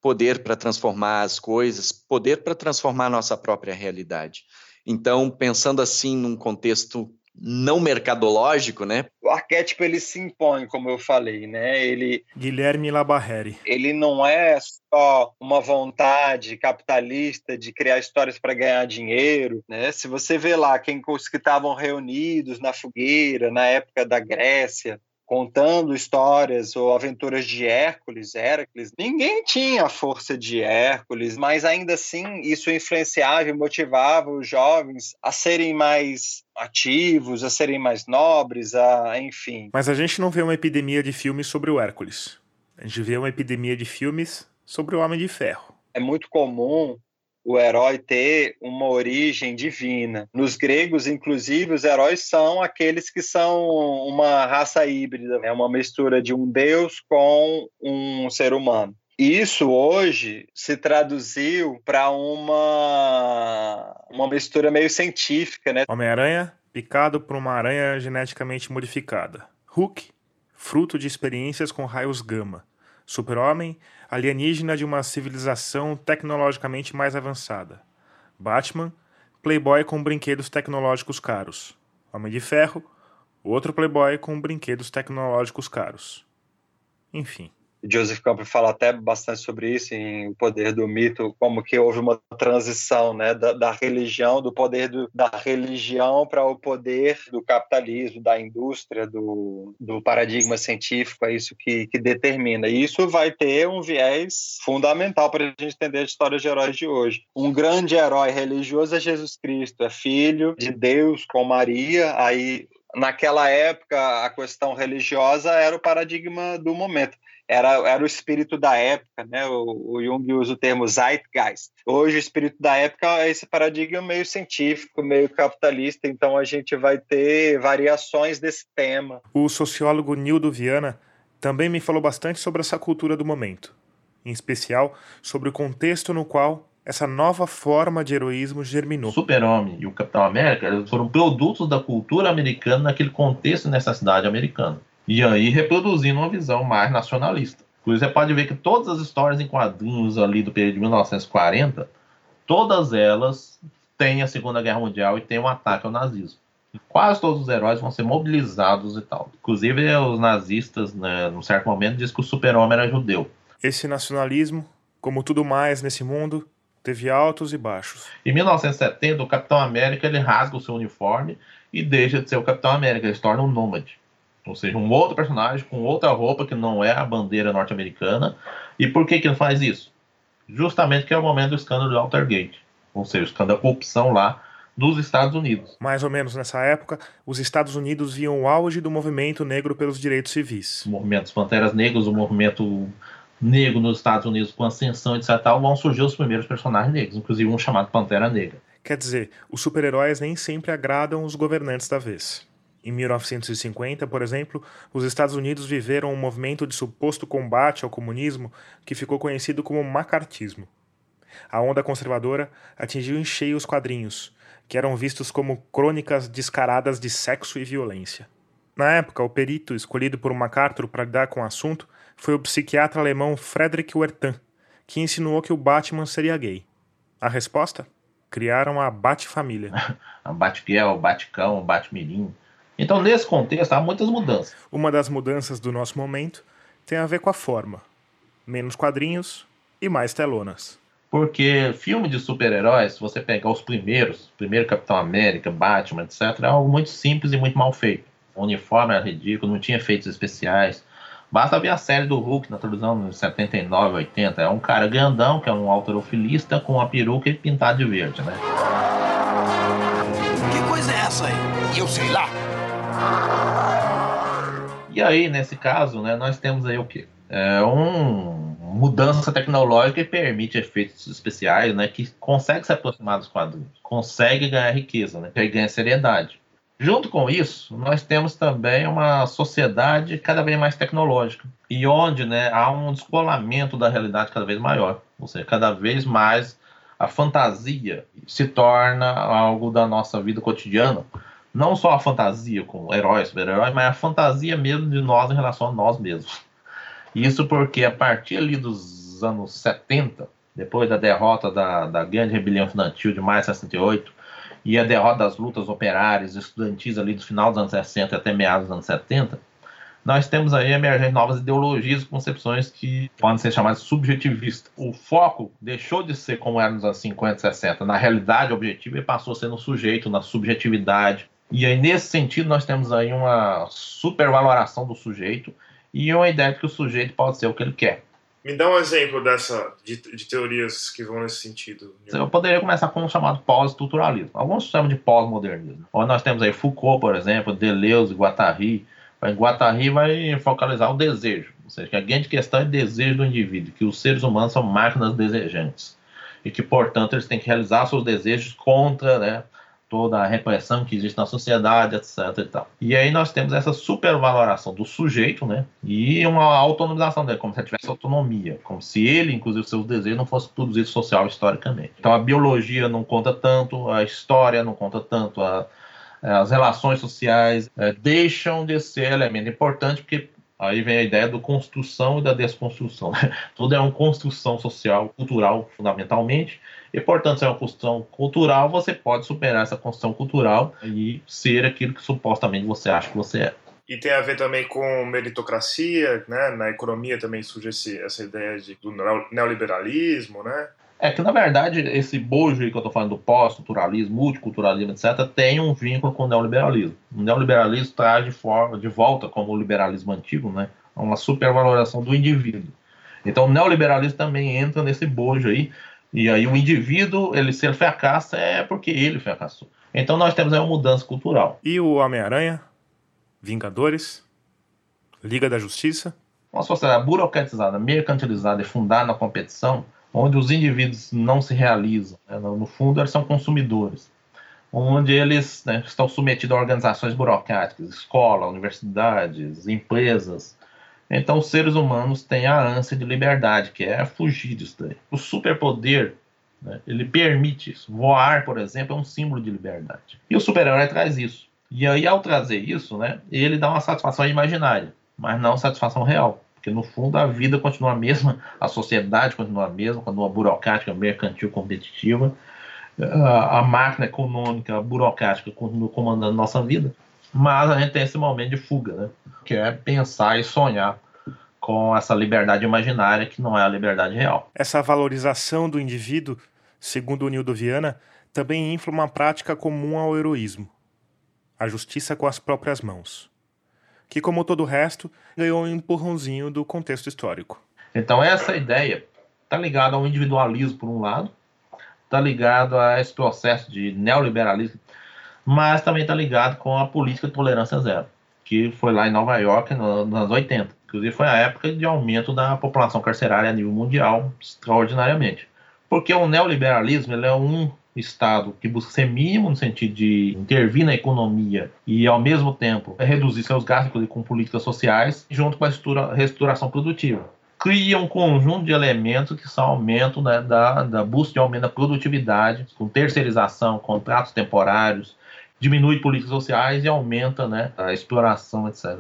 Speaker 5: poder para transformar as coisas, poder para transformar a nossa própria realidade. Então, pensando assim num contexto não mercadológico, né?
Speaker 6: O arquétipo ele se impõe, como eu falei, né? Ele
Speaker 2: Guilherme Labarreri.
Speaker 6: Ele não é só uma vontade capitalista de criar histórias para ganhar dinheiro, né? Se você vê lá quem os que estavam reunidos na fogueira na época da Grécia, contando histórias ou aventuras de Hércules, Hércules, ninguém tinha a força de Hércules, mas ainda assim isso influenciava e motivava os jovens a serem mais ativos, a serem mais nobres, a enfim.
Speaker 2: Mas a gente não vê uma epidemia de filmes sobre o Hércules. A gente vê uma epidemia de filmes sobre o Homem de Ferro.
Speaker 6: É muito comum o herói ter uma origem divina. Nos gregos, inclusive, os heróis são aqueles que são uma raça híbrida, é uma mistura de um deus com um ser humano. Isso hoje se traduziu para uma uma mistura meio científica, né?
Speaker 2: Homem-Aranha picado por uma aranha geneticamente modificada. Hulk, fruto de experiências com raios gama. Super-Homem, alienígena de uma civilização tecnologicamente mais avançada. Batman, playboy com brinquedos tecnológicos caros. Homem de Ferro, outro playboy com brinquedos tecnológicos caros. Enfim.
Speaker 6: Joseph Campbell fala até bastante sobre isso em O Poder do Mito, como que houve uma transição né, da, da religião, do poder do, da religião para o poder do capitalismo, da indústria, do, do paradigma científico, é isso que, que determina. E isso vai ter um viés fundamental para a gente entender a história de heróis de hoje. Um grande herói religioso é Jesus Cristo, é filho de Deus com Maria, aí naquela época a questão religiosa era o paradigma do momento era, era o espírito da época, né? O, o, Jung usa o termo Zeitgeist. Hoje o espírito da época é esse paradigma meio científico, meio capitalista, então a gente vai ter variações desse tema.
Speaker 2: O sociólogo Nildo Viana também me falou bastante sobre essa cultura do momento, em especial sobre o contexto no qual essa nova forma de heroísmo germinou.
Speaker 4: Super-Homem e o Capitão América foram produtos da cultura americana naquele contexto e necessidade americana. E aí reproduzindo uma visão mais nacionalista. Por você pode ver que todas as histórias em quadrinhos ali do período de 1940, todas elas têm a Segunda Guerra Mundial e têm um ataque ao nazismo. Quase todos os heróis vão ser mobilizados e tal. Inclusive os nazistas, né, num certo momento, dizem que o super-homem era judeu.
Speaker 2: Esse nacionalismo, como tudo mais nesse mundo, teve altos e baixos.
Speaker 4: Em 1970, o Capitão América ele rasga o seu uniforme e deixa de ser o Capitão América, ele se torna um nômade. Ou seja, um outro personagem com outra roupa que não é a bandeira norte-americana. E por que que ele faz isso? Justamente que é o momento do escândalo do Altergate. Ou seja, o escândalo da corrupção lá nos Estados Unidos.
Speaker 2: Mais ou menos nessa época, os Estados Unidos viam o auge do movimento negro pelos direitos civis.
Speaker 4: O movimento dos Panteras Negras, o movimento negro nos Estados Unidos com ascensão, etc. vão surgir os primeiros personagens negros, inclusive um chamado Pantera Negra.
Speaker 2: Quer dizer, os super-heróis nem sempre agradam os governantes da vez. Em 1950, por exemplo, os Estados Unidos viveram um movimento de suposto combate ao comunismo que ficou conhecido como macartismo. A onda conservadora atingiu em cheio os quadrinhos, que eram vistos como crônicas descaradas de sexo e violência. Na época, o perito escolhido por MacArthur para lidar com o assunto foi o psiquiatra alemão Frederick Werthan, que insinuou que o Batman seria gay. A resposta? Criaram a Bat-família. *laughs*
Speaker 4: a Batgirl, o Batcão, o Batmirim. Então, nesse contexto, há muitas mudanças.
Speaker 2: Uma das mudanças do nosso momento tem a ver com a forma. Menos quadrinhos e mais telonas.
Speaker 4: Porque filme de super-heróis, se você pegar os primeiros, primeiro Capitão América, Batman, etc., é algo muito simples e muito mal feito. O uniforme era ridículo, não tinha efeitos especiais. Basta ver a série do Hulk na televisão nos 79, 80. É um cara grandão, que é um autorofilista, com uma peruca e pintado de verde, né?
Speaker 8: Que coisa é essa aí? Eu sei lá.
Speaker 4: E aí, nesse caso, né, nós temos aí o quê? É uma mudança tecnológica que permite efeitos especiais, né, que consegue se aproximar dos quadrinhos, consegue ganhar riqueza, né, ganha seriedade. Junto com isso, nós temos também uma sociedade cada vez mais tecnológica e onde né, há um descolamento da realidade cada vez maior. Ou seja, cada vez mais a fantasia se torna algo da nossa vida cotidiana. Não só a fantasia com heróis, super-heróis, mas a fantasia mesmo de nós em relação a nós mesmos. *laughs* Isso porque a partir ali dos anos 70, depois da derrota da, da grande rebelião estudantil de maio de 68, e a derrota das lutas operárias estudantis ali do final dos anos 60 até meados dos anos 70, nós temos aí emergendo novas ideologias e concepções que podem ser chamadas subjetivistas. O foco deixou de ser como era nos anos 50 e 60, na realidade objetiva, e passou a ser no sujeito, na subjetividade. E aí, nesse sentido, nós temos aí uma supervaloração do sujeito e uma ideia de que o sujeito pode ser o que ele quer.
Speaker 2: Me dá um exemplo dessa de, de teorias que vão nesse sentido.
Speaker 4: Eu poderia começar com um chamado pós-estruturalismo. Alguns chamam de pós-modernismo. Onde nós temos aí Foucault, por exemplo, Deleuze, Guattari. Guattari vai focalizar o desejo. Ou seja, que a grande questão é o desejo do indivíduo, que os seres humanos são máquinas desejantes. E que, portanto, eles têm que realizar seus desejos contra né, toda a repressão que existe na sociedade, etc. E, tal. e aí nós temos essa supervaloração do sujeito, né? E uma autonomização dele, como se ele tivesse autonomia, como se ele, inclusive, seus desejos não fossem produzidos social historicamente. Então a biologia não conta tanto, a história não conta tanto, a, as relações sociais é, deixam de ser elemento importante porque Aí vem a ideia da construção e da desconstrução. *laughs* Tudo é uma construção social, cultural, fundamentalmente, e, portanto, se é uma construção cultural, você pode superar essa construção cultural e ser aquilo que supostamente você acha que você é.
Speaker 2: E tem a ver também com meritocracia, né? Na economia também surge esse, essa ideia de, do neoliberalismo, né?
Speaker 4: É que, na verdade, esse bojo aí que eu estou falando do pós-culturalismo, multiculturalismo, etc., tem um vínculo com o neoliberalismo. O neoliberalismo traz de, forma, de volta, como o liberalismo antigo, né, uma supervaloração do indivíduo. Então, o neoliberalismo também entra nesse bojo aí, e aí o indivíduo, ele se ele fracassa, é porque ele fracassou. Então, nós temos aí uma mudança cultural.
Speaker 2: E o Homem-Aranha? Vingadores? Liga da Justiça?
Speaker 4: Uma sociedade burocratizada, mercantilizada e fundada na competição onde os indivíduos não se realizam. Né? No fundo, eles são consumidores, onde eles né, estão submetidos a organizações burocráticas, escola, universidades, empresas. Então, os seres humanos têm a ânsia de liberdade, que é fugir disso daí. O superpoder, né, ele permite isso. Voar, por exemplo, é um símbolo de liberdade. E o super-herói traz isso. E aí, ao trazer isso, né, ele dá uma satisfação imaginária, mas não satisfação real. Porque no fundo a vida continua a mesma, a sociedade continua a mesma, continua burocrática, mercantil, competitiva, a, a máquina econômica, burocrática continua comandando nossa vida, mas a gente tem esse momento de fuga, né? Que é pensar e sonhar com essa liberdade imaginária que não é a liberdade real.
Speaker 2: Essa valorização do indivíduo, segundo o Nildo Viana, também infla uma prática comum ao heroísmo: a justiça com as próprias mãos que, como todo o resto, ganhou um empurrãozinho do contexto histórico.
Speaker 4: Então, essa ideia está ligada ao individualismo, por um lado, está ligado a esse processo de neoliberalismo, mas também está ligado com a política de tolerância zero, que foi lá em Nova York nos anos 80. Inclusive, foi a época de aumento da população carcerária a nível mundial, extraordinariamente. Porque o neoliberalismo ele é um Estado que busca ser mínimo no sentido de intervir na economia e, ao mesmo tempo, reduzir seus gastos com políticas sociais, junto com a reestruturação produtiva. Cria um conjunto de elementos que são aumento né, da, da busca de aumento da produtividade, com terceirização, contratos temporários, diminui políticas sociais e aumenta né, a exploração, etc.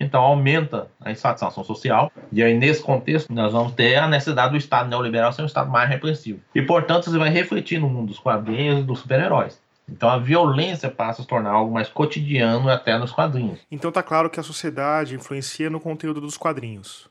Speaker 4: Então aumenta a insatisfação social, e aí nesse contexto nós vamos ter a necessidade do Estado neoliberal ser um Estado mais repressivo. E portanto isso vai refletir no mundo dos quadrinhos e dos super-heróis. Então a violência passa a se tornar algo mais cotidiano até nos quadrinhos.
Speaker 2: Então tá claro que a sociedade influencia no conteúdo dos quadrinhos.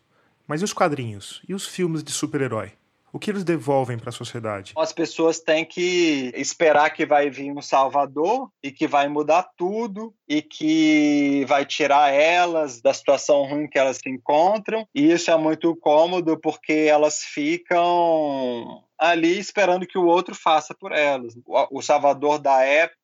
Speaker 2: Mas e os quadrinhos? E os filmes de super-herói? O que eles devolvem para a sociedade?
Speaker 6: As pessoas têm que esperar que vai vir um salvador e que vai mudar tudo e que vai tirar elas da situação ruim que elas se encontram. E isso é muito cômodo porque elas ficam ali esperando que o outro faça por elas. O salvador da época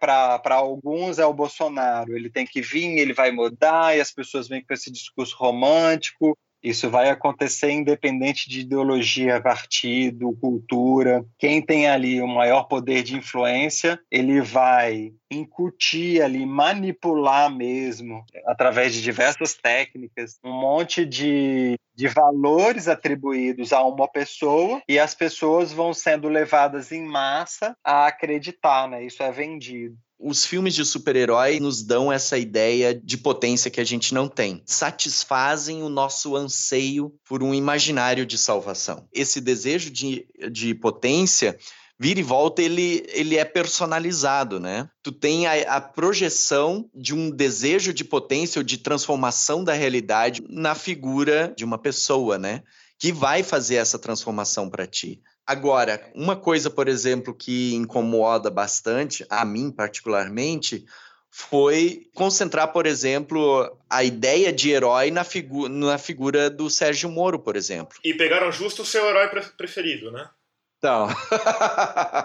Speaker 6: para alguns, é o Bolsonaro. Ele tem que vir, ele vai mudar, e as pessoas vêm com esse discurso romântico. Isso vai acontecer independente de ideologia, partido, cultura. Quem tem ali o maior poder de influência, ele vai incutir ali, manipular mesmo, através de diversas técnicas, um monte de, de valores atribuídos a uma pessoa e as pessoas vão sendo levadas em massa a acreditar, né? Isso é vendido
Speaker 5: os filmes de super-herói nos dão essa ideia de potência que a gente não tem. Satisfazem o nosso anseio por um imaginário de salvação. Esse desejo de, de potência vira e volta, ele, ele é personalizado, né? Tu tem a, a, projeção de um desejo de potência ou de transformação da realidade na figura de uma pessoa, né? Que vai fazer essa transformação para ti. Agora, uma coisa, por exemplo, que incomoda bastante, a mim particularmente, foi concentrar, por exemplo, a ideia de herói na, figu na figura do Sérgio Moro, por exemplo.
Speaker 2: E pegaram justo o seu herói pre preferido, né?
Speaker 5: Então.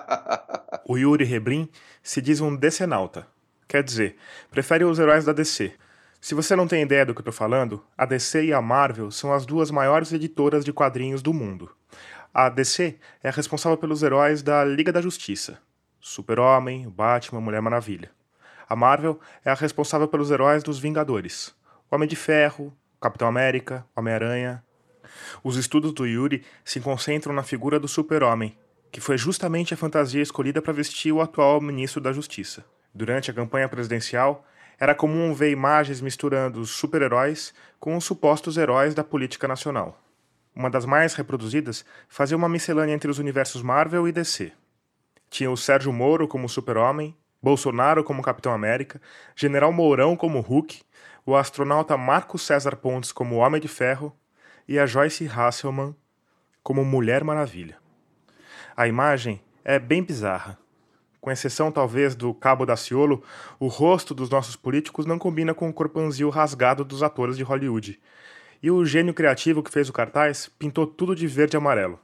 Speaker 5: *laughs*
Speaker 2: o Yuri Rebrin se diz um decenalta. Quer dizer, prefere os heróis da DC. Se você não tem ideia do que eu tô falando, a DC e a Marvel são as duas maiores editoras de quadrinhos do mundo. A DC é a responsável pelos heróis da Liga da Justiça: Super-Homem, Batman, Mulher Maravilha. A Marvel é a responsável pelos heróis dos Vingadores: Homem de Ferro, Capitão América, Homem-Aranha. Os estudos do Yuri se concentram na figura do Super-Homem, que foi justamente a fantasia escolhida para vestir o atual ministro da Justiça. Durante a campanha presidencial, era comum ver imagens misturando os super-heróis com os supostos heróis da política nacional uma das mais reproduzidas, fazia uma miscelânea entre os universos Marvel e DC. Tinha o Sérgio Moro como Super-Homem, Bolsonaro como Capitão América, General Mourão como Hulk, o astronauta Marco César Pontes como Homem de Ferro e a Joyce Hasselman como Mulher Maravilha. A imagem é bem bizarra. Com exceção talvez do Cabo Daciolo, o rosto dos nossos políticos não combina com o corpanzil rasgado dos atores de Hollywood, e o gênio criativo que fez o cartaz pintou tudo de verde e amarelo.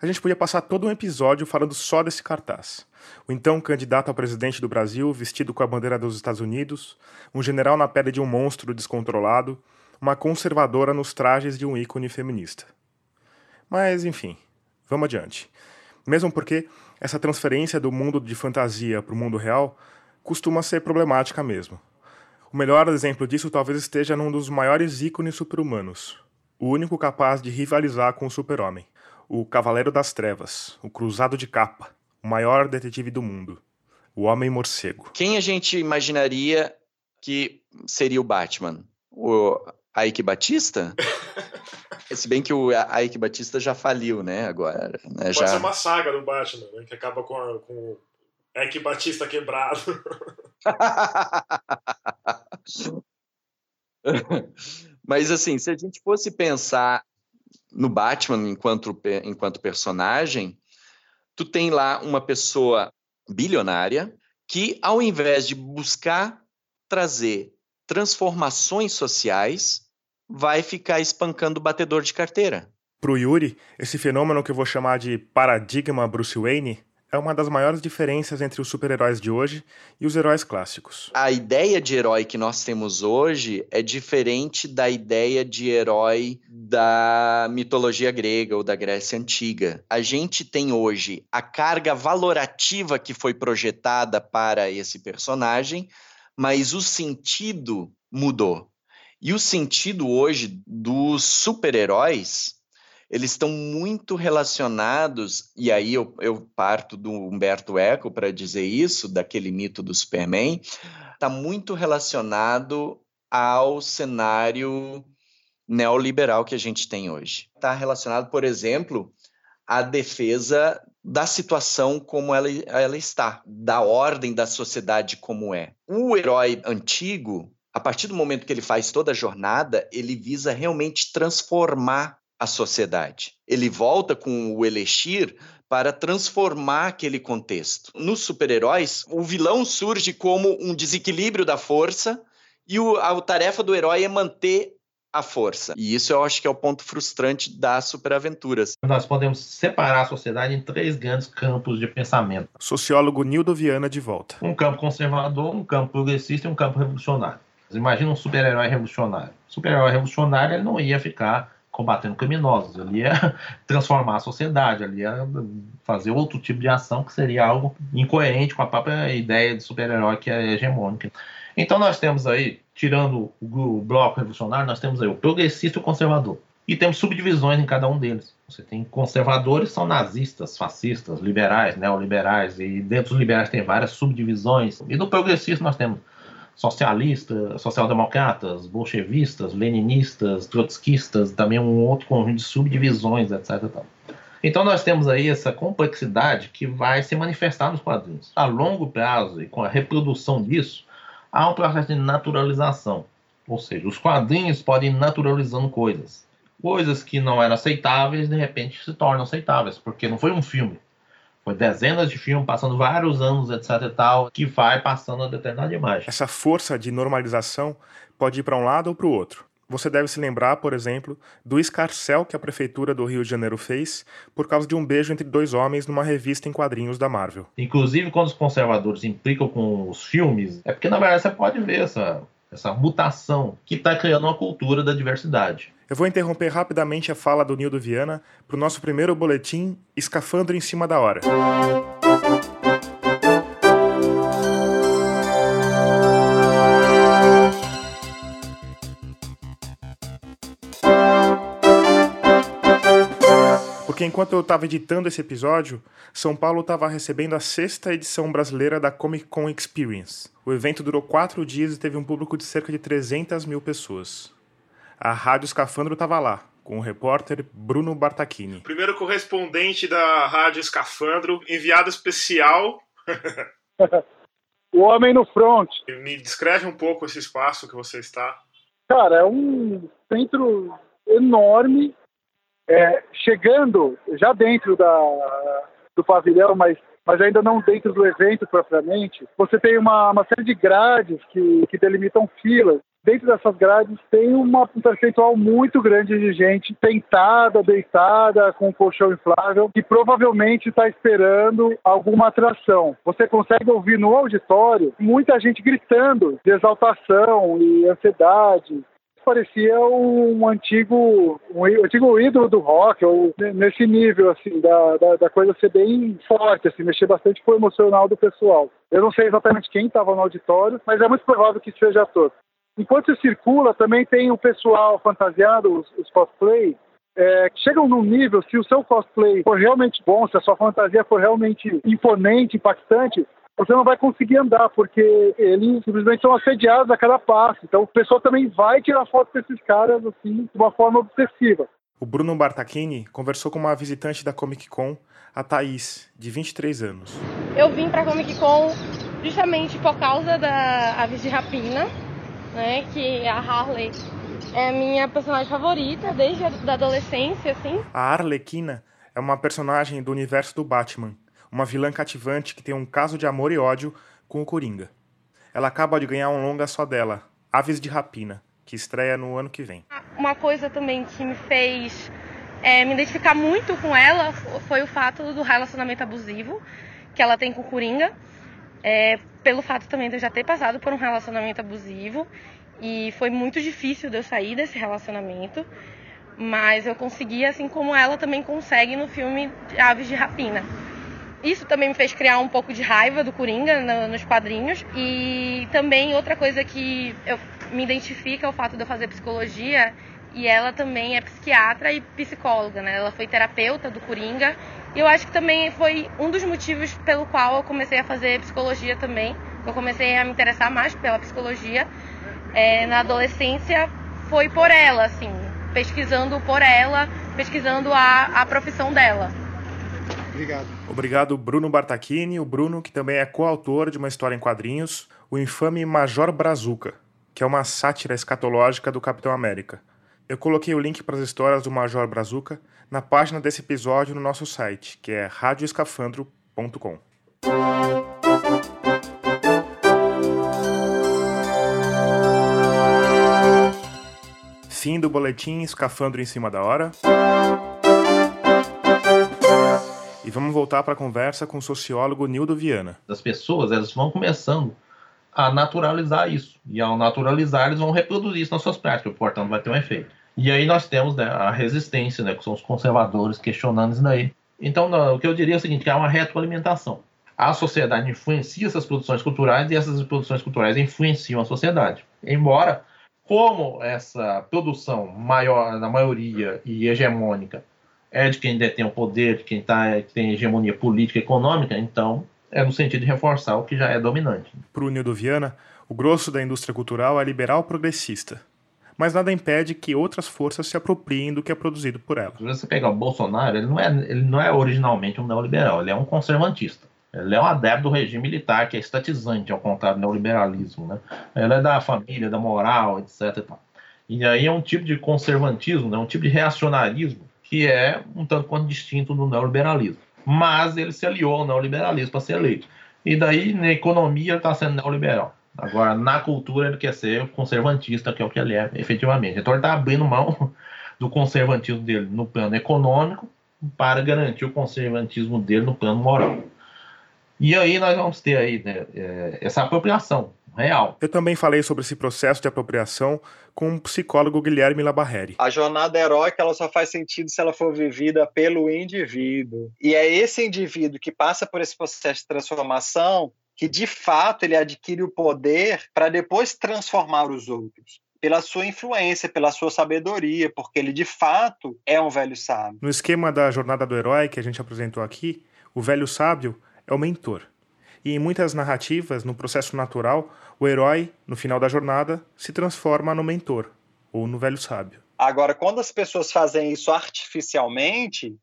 Speaker 2: A gente podia passar todo um episódio falando só desse cartaz. O então candidato a presidente do Brasil, vestido com a bandeira dos Estados Unidos, um general na pele de um monstro descontrolado, uma conservadora nos trajes de um ícone feminista. Mas, enfim, vamos adiante. Mesmo porque essa transferência do mundo de fantasia para o mundo real costuma ser problemática mesmo. O melhor exemplo disso talvez esteja num dos maiores ícones super-humanos, o único capaz de rivalizar com o super-homem, o Cavaleiro das Trevas, o Cruzado de Capa, o maior detetive do mundo, o Homem-Morcego.
Speaker 5: Quem a gente imaginaria que seria o Batman? O Ike Batista? *laughs* Se bem que o Ike Batista já faliu, né, agora. Né,
Speaker 2: Pode
Speaker 5: já...
Speaker 2: ser uma saga do Batman, né, que acaba com, a, com Ike Batista quebrado. *laughs*
Speaker 5: Mas assim, se a gente fosse pensar no Batman enquanto, enquanto personagem, tu tem lá uma pessoa bilionária que, ao invés de buscar trazer transformações sociais, vai ficar espancando o batedor de carteira.
Speaker 2: Para o Yuri, esse fenômeno que eu vou chamar de paradigma Bruce Wayne é uma das maiores diferenças entre os super-heróis de hoje e os heróis clássicos.
Speaker 5: A ideia de herói que nós temos hoje é diferente da ideia de herói da mitologia grega ou da Grécia Antiga. A gente tem hoje a carga valorativa que foi projetada para esse personagem, mas o sentido mudou. E o sentido hoje dos super-heróis eles estão muito relacionados, e aí eu, eu parto do Humberto Eco para dizer isso, daquele mito do Superman, está muito relacionado ao cenário neoliberal que a gente tem hoje. Está relacionado, por exemplo, à defesa da situação como ela, ela está, da ordem da sociedade como é. O herói antigo, a partir do momento que ele faz toda a jornada, ele visa realmente transformar a sociedade. Ele volta com o Elixir para transformar aquele contexto. Nos super-heróis, o vilão surge como um desequilíbrio da força e o, a, a tarefa do herói é manter a força. E isso eu acho que é o ponto frustrante das superaventuras.
Speaker 4: Nós podemos separar a sociedade em três grandes campos de pensamento.
Speaker 2: Sociólogo Nildo Viana de volta.
Speaker 4: Um campo conservador, um campo progressista e um campo revolucionário. Imagina um super-herói revolucionário. Super-herói revolucionário ele não ia ficar combatendo criminosos, ele ia *laughs* transformar a sociedade, ele ia fazer outro tipo de ação que seria algo incoerente com a própria ideia de super-herói que é hegemônica. Então nós temos aí, tirando o bloco revolucionário, nós temos aí o progressista e o conservador. E temos subdivisões em cada um deles. Você tem conservadores, são nazistas, fascistas, liberais, neoliberais, e dentro dos liberais tem várias subdivisões. E no progressista nós temos socialistas, social-democratas, bolchevistas, leninistas, trotskistas, também um outro conjunto de subdivisões, etc. Então nós temos aí essa complexidade que vai se manifestar nos quadrinhos. A longo prazo e com a reprodução disso, há um processo de naturalização. Ou seja, os quadrinhos podem ir naturalizando coisas. Coisas que não eram aceitáveis, de repente se tornam aceitáveis, porque não foi um filme. Foi dezenas de filmes, passando vários anos, etc e tal, que vai passando a determinada imagem.
Speaker 2: Essa força de normalização pode ir para um lado ou para o outro. Você deve se lembrar, por exemplo, do escarcel que a prefeitura do Rio de Janeiro fez por causa de um beijo entre dois homens numa revista em quadrinhos da Marvel.
Speaker 4: Inclusive, quando os conservadores implicam com os filmes, é porque na verdade você pode ver essa, essa mutação que está criando uma cultura da diversidade.
Speaker 2: Eu vou interromper rapidamente a fala do Nildo Viana para o nosso primeiro boletim Escafandro em cima da hora. Enquanto eu estava editando esse episódio, São Paulo estava recebendo a sexta edição brasileira da Comic Con Experience. O evento durou quatro dias e teve um público de cerca de 300 mil pessoas. A Rádio Escafandro estava lá, com o repórter Bruno Bartachini. Primeiro correspondente da Rádio Escafandro, enviado especial. *laughs*
Speaker 8: o homem no front.
Speaker 2: Me descreve um pouco esse espaço que você está.
Speaker 8: Cara, é um centro enorme é, chegando já dentro da, do pavilhão, mas, mas ainda não dentro do evento propriamente, você tem uma, uma série de grades que, que delimitam filas. Dentro dessas grades tem uma, um percentual muito grande de gente sentada, deitada, com um colchão inflável, que provavelmente está esperando alguma atração. Você consegue ouvir no auditório muita gente gritando de exaltação e ansiedade, parecia um antigo, um antigo ídolo do rock, ou nesse nível, assim, da, da, da, coisa ser bem forte, assim, mexer bastante com o emocional do pessoal. Eu não sei exatamente quem estava no auditório, mas é muito provável que seja ator. Enquanto isso circula, também tem o pessoal fantasiado, os, os cosplay, é, chegam num nível, se o seu cosplay for realmente bom, se a sua fantasia for realmente imponente, impactante, você não vai conseguir andar, porque eles simplesmente são assediados a cada passo. Então o pessoal também vai tirar foto desses caras assim, de uma forma obsessiva.
Speaker 2: O Bruno Bartachini conversou com uma visitante da Comic Con, a Thaís, de 23 anos.
Speaker 9: Eu vim para a Comic Con justamente por causa da Aves de Rapina, né, que a Harley é a minha personagem favorita desde a adolescência, assim.
Speaker 2: A Arlequina é uma personagem do universo do Batman uma vilã cativante que tem um caso de amor e ódio com o Coringa. Ela acaba de ganhar um longa só dela, Aves de Rapina, que estreia no ano que vem.
Speaker 9: Uma coisa também que me fez é, me identificar muito com ela foi o fato do relacionamento abusivo que ela tem com o Coringa. É, pelo fato também de eu já ter passado por um relacionamento abusivo e foi muito difícil de eu sair desse relacionamento, mas eu consegui, assim como ela também consegue no filme Aves de Rapina. Isso também me fez criar um pouco de raiva do Coringa no, nos quadrinhos. E também outra coisa que eu, me identifica é o fato de eu fazer psicologia e ela também é psiquiatra e psicóloga, né? Ela foi terapeuta do Coringa. E eu acho que também foi um dos motivos pelo qual eu comecei a fazer psicologia também. Eu comecei a me interessar mais pela psicologia é, na adolescência. Foi por ela, assim, pesquisando por ela, pesquisando a, a profissão dela.
Speaker 2: Obrigado. Obrigado, Bruno Bartachini, o Bruno, que também é coautor de uma história em quadrinhos, o infame Major Brazuca, que é uma sátira escatológica do Capitão América. Eu coloquei o link para as histórias do Major Brazuca na página desse episódio no nosso site, que é radioescafandro.com. Fim do boletim Escafandro em cima da hora. E vamos voltar para a conversa com o sociólogo Nildo Viana.
Speaker 4: As pessoas elas vão começando a naturalizar isso. E ao naturalizar, eles vão reproduzir isso nas suas práticas, portanto, vai ter um efeito. E aí nós temos né, a resistência, né, que são os conservadores questionando isso daí. Então, o que eu diria é o seguinte, que é uma retroalimentação. A sociedade influencia essas produções culturais e essas produções culturais influenciam a sociedade. Embora, como essa produção maior, na maioria e hegemônica, é de quem detém o poder, de quem tá, que tem hegemonia política e econômica, então é no sentido de reforçar o que já é dominante.
Speaker 2: Para o Nildo Viana, o grosso da indústria cultural é liberal progressista. Mas nada impede que outras forças se apropriem do que é produzido por ela.
Speaker 4: Se você pegar o Bolsonaro, ele não é, ele não é originalmente um neoliberal, ele é um conservantista. Ele é um adepto do regime militar, que é estatizante, ao contrário do neoliberalismo. Né? Ele é da família, da moral, etc. E, e aí é um tipo de conservantismo, né? um tipo de reacionarismo que é um tanto quanto distinto do neoliberalismo. Mas ele se aliou ao neoliberalismo para ser eleito. E daí, na economia, ele está sendo neoliberal. Agora, na cultura, ele quer ser conservantista, que é o que ele é, efetivamente. Então, ele está abrindo mão *laughs* do conservatismo dele no plano econômico para garantir o conservatismo dele no plano moral. E aí nós vamos ter aí né, é, essa apropriação real.
Speaker 2: Eu também falei sobre esse processo de apropriação com o psicólogo Guilherme Labarreri.
Speaker 6: A jornada heróica ela só faz sentido se ela for vivida pelo indivíduo. E é esse indivíduo que passa por esse processo de transformação que de fato ele adquire o poder para depois transformar os outros pela sua influência, pela sua sabedoria, porque ele de fato é um velho sábio.
Speaker 2: No esquema da jornada do herói que a gente apresentou aqui, o velho sábio é o mentor. E em muitas narrativas, no processo natural, o herói, no final da jornada, se transforma no mentor ou no velho sábio.
Speaker 6: Agora, quando as pessoas fazem isso artificialmente,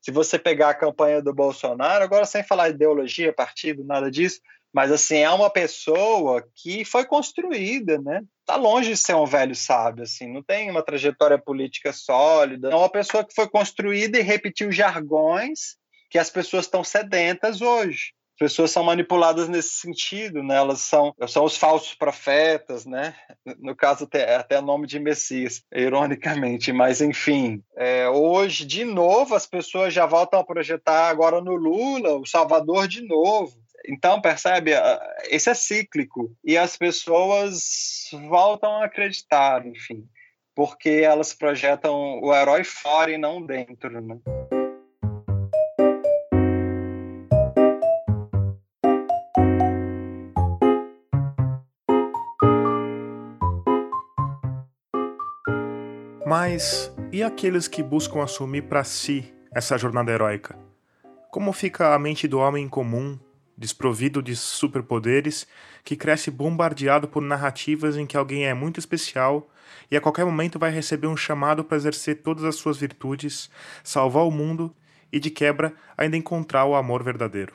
Speaker 6: se você pegar a campanha do Bolsonaro, agora sem falar ideologia, partido, nada disso, mas assim, é uma pessoa que foi construída, né? Tá longe de ser um velho sábio, assim, não tem uma trajetória política sólida. É uma pessoa que foi construída e repetiu jargões que as pessoas estão sedentas hoje. As pessoas são manipuladas nesse sentido, né? Elas são, são os falsos profetas, né? No caso até, até nome de Messias, ironicamente, mas enfim. É, hoje, de novo, as pessoas já voltam a projetar agora no Lula, o Salvador de novo. Então, percebe? Esse é cíclico. E as pessoas voltam a acreditar, enfim, porque elas projetam o herói fora e não dentro, né?
Speaker 2: Mas e aqueles que buscam assumir para si essa jornada heróica? Como fica a mente do homem comum, desprovido de superpoderes, que cresce bombardeado por narrativas em que alguém é muito especial e a qualquer momento vai receber um chamado para exercer todas as suas virtudes, salvar o mundo e de quebra ainda encontrar o amor verdadeiro?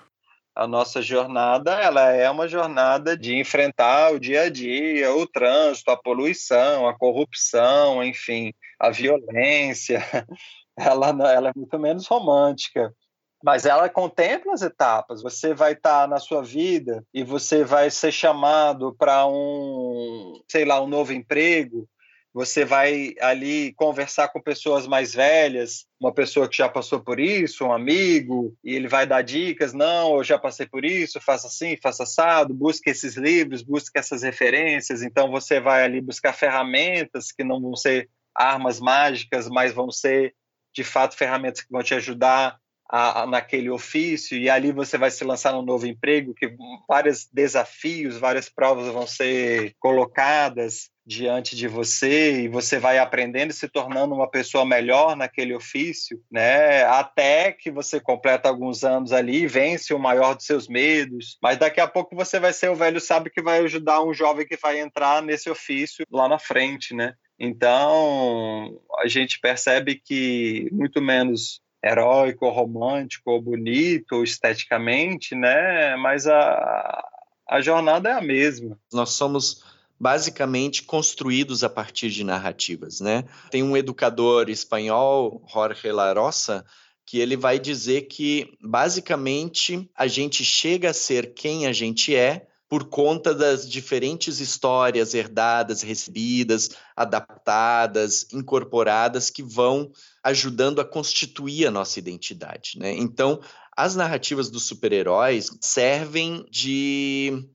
Speaker 6: A nossa jornada ela é uma jornada de enfrentar o dia a dia, o trânsito, a poluição, a corrupção, enfim, a violência. *laughs* Ela, ela é muito menos romântica. Mas ela contempla as etapas. Você vai estar tá na sua vida e você vai ser chamado para um, sei lá, um novo emprego, você vai ali conversar com pessoas mais velhas, uma pessoa que já passou por isso, um amigo, e ele vai dar dicas, não, eu já passei por isso, faça assim, faça assado, busque esses livros, busque essas referências, então você vai ali buscar ferramentas que não vão ser armas mágicas, mas vão ser de fato ferramentas que vão te ajudar a, a, naquele ofício e ali você vai se lançar num novo emprego que vários desafios, várias provas vão ser colocadas diante de você e você vai aprendendo e se tornando uma pessoa melhor naquele ofício, né? Até que você completa alguns anos ali e vence o maior dos seus medos, mas daqui a pouco você vai ser o velho sábio que vai ajudar um jovem que vai entrar nesse ofício lá na frente, né? Então, a gente percebe que muito menos heróico, romântico, ou bonito, esteticamente, né? Mas a, a jornada é a mesma.
Speaker 5: Nós somos basicamente construídos a partir de narrativas, né? Tem um educador espanhol, Jorge Larosa, que ele vai dizer que basicamente a gente chega a ser quem a gente é por conta das diferentes histórias herdadas, recebidas, adaptadas, incorporadas que vão ajudando a constituir a nossa identidade. Né? Então, as narrativas dos super-heróis servem de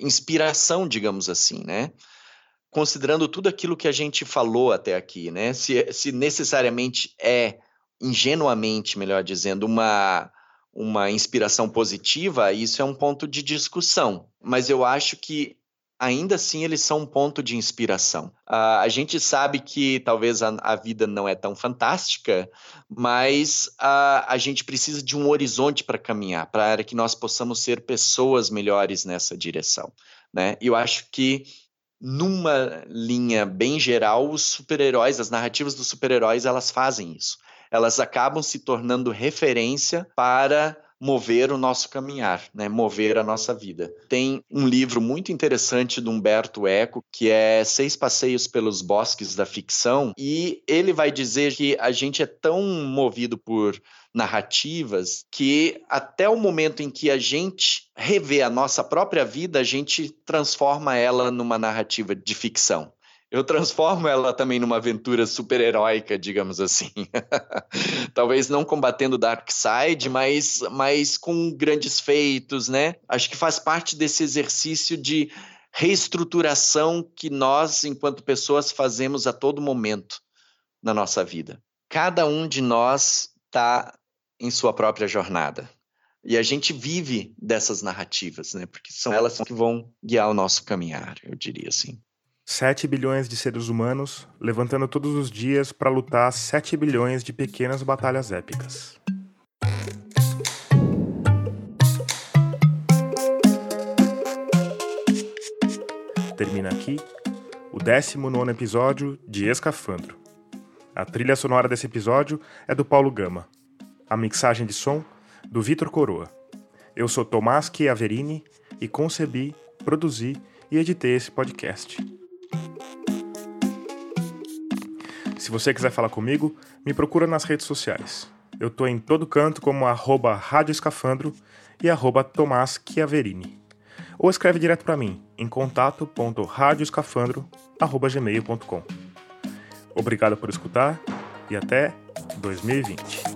Speaker 5: inspiração, digamos assim, né? Considerando tudo aquilo que a gente falou até aqui, né? Se, se necessariamente é, ingenuamente, melhor dizendo, uma uma inspiração positiva, isso é um ponto de discussão. Mas eu acho que ainda assim eles são um ponto de inspiração. Uh, a gente sabe que talvez a, a, vida não é tão fantástica, mas uh, a gente precisa de um horizonte para caminhar, para que nós possamos ser pessoas melhores nessa direção. Né? Eu acho que numa linha bem geral, os super-heróis, as narrativas dos super-heróis, elas fazem isso elas acabam se tornando referência para mover o nosso caminhar, né? mover a nossa vida. Tem um livro muito interessante do Humberto Eco, que é Seis Passeios pelos Bosques da Ficção, e ele vai dizer que a gente é tão movido por narrativas que até o momento em que a gente revê a nossa própria vida, a gente transforma ela numa narrativa de ficção eu transformo ela também numa aventura super-heróica, digamos assim. *laughs* Talvez não combatendo o Dark Side, mas, mas com grandes feitos, né? Acho que faz parte desse exercício de reestruturação que nós, enquanto pessoas, fazemos a todo momento na nossa vida. Cada um de nós está em sua própria jornada. E a gente vive dessas narrativas, né? Porque são elas que vão guiar o nosso caminhar, eu diria assim.
Speaker 2: 7 bilhões de seres humanos levantando todos os dias para lutar 7 bilhões de pequenas batalhas épicas. Termina aqui o 19 episódio de Escafandro. A trilha sonora desse episódio é do Paulo Gama. A mixagem de som do Vitor Coroa. Eu sou Tomás Chiaverini e concebi, produzi e editei esse podcast. Se você quiser falar comigo, me procura nas redes sociais. Eu tô em todo canto como arroba Rádio Escafandro e arroba Tomás Chiaverini. Ou escreve direto para mim em contato.radioescafandro.gmail.com Obrigado por escutar e até 2020.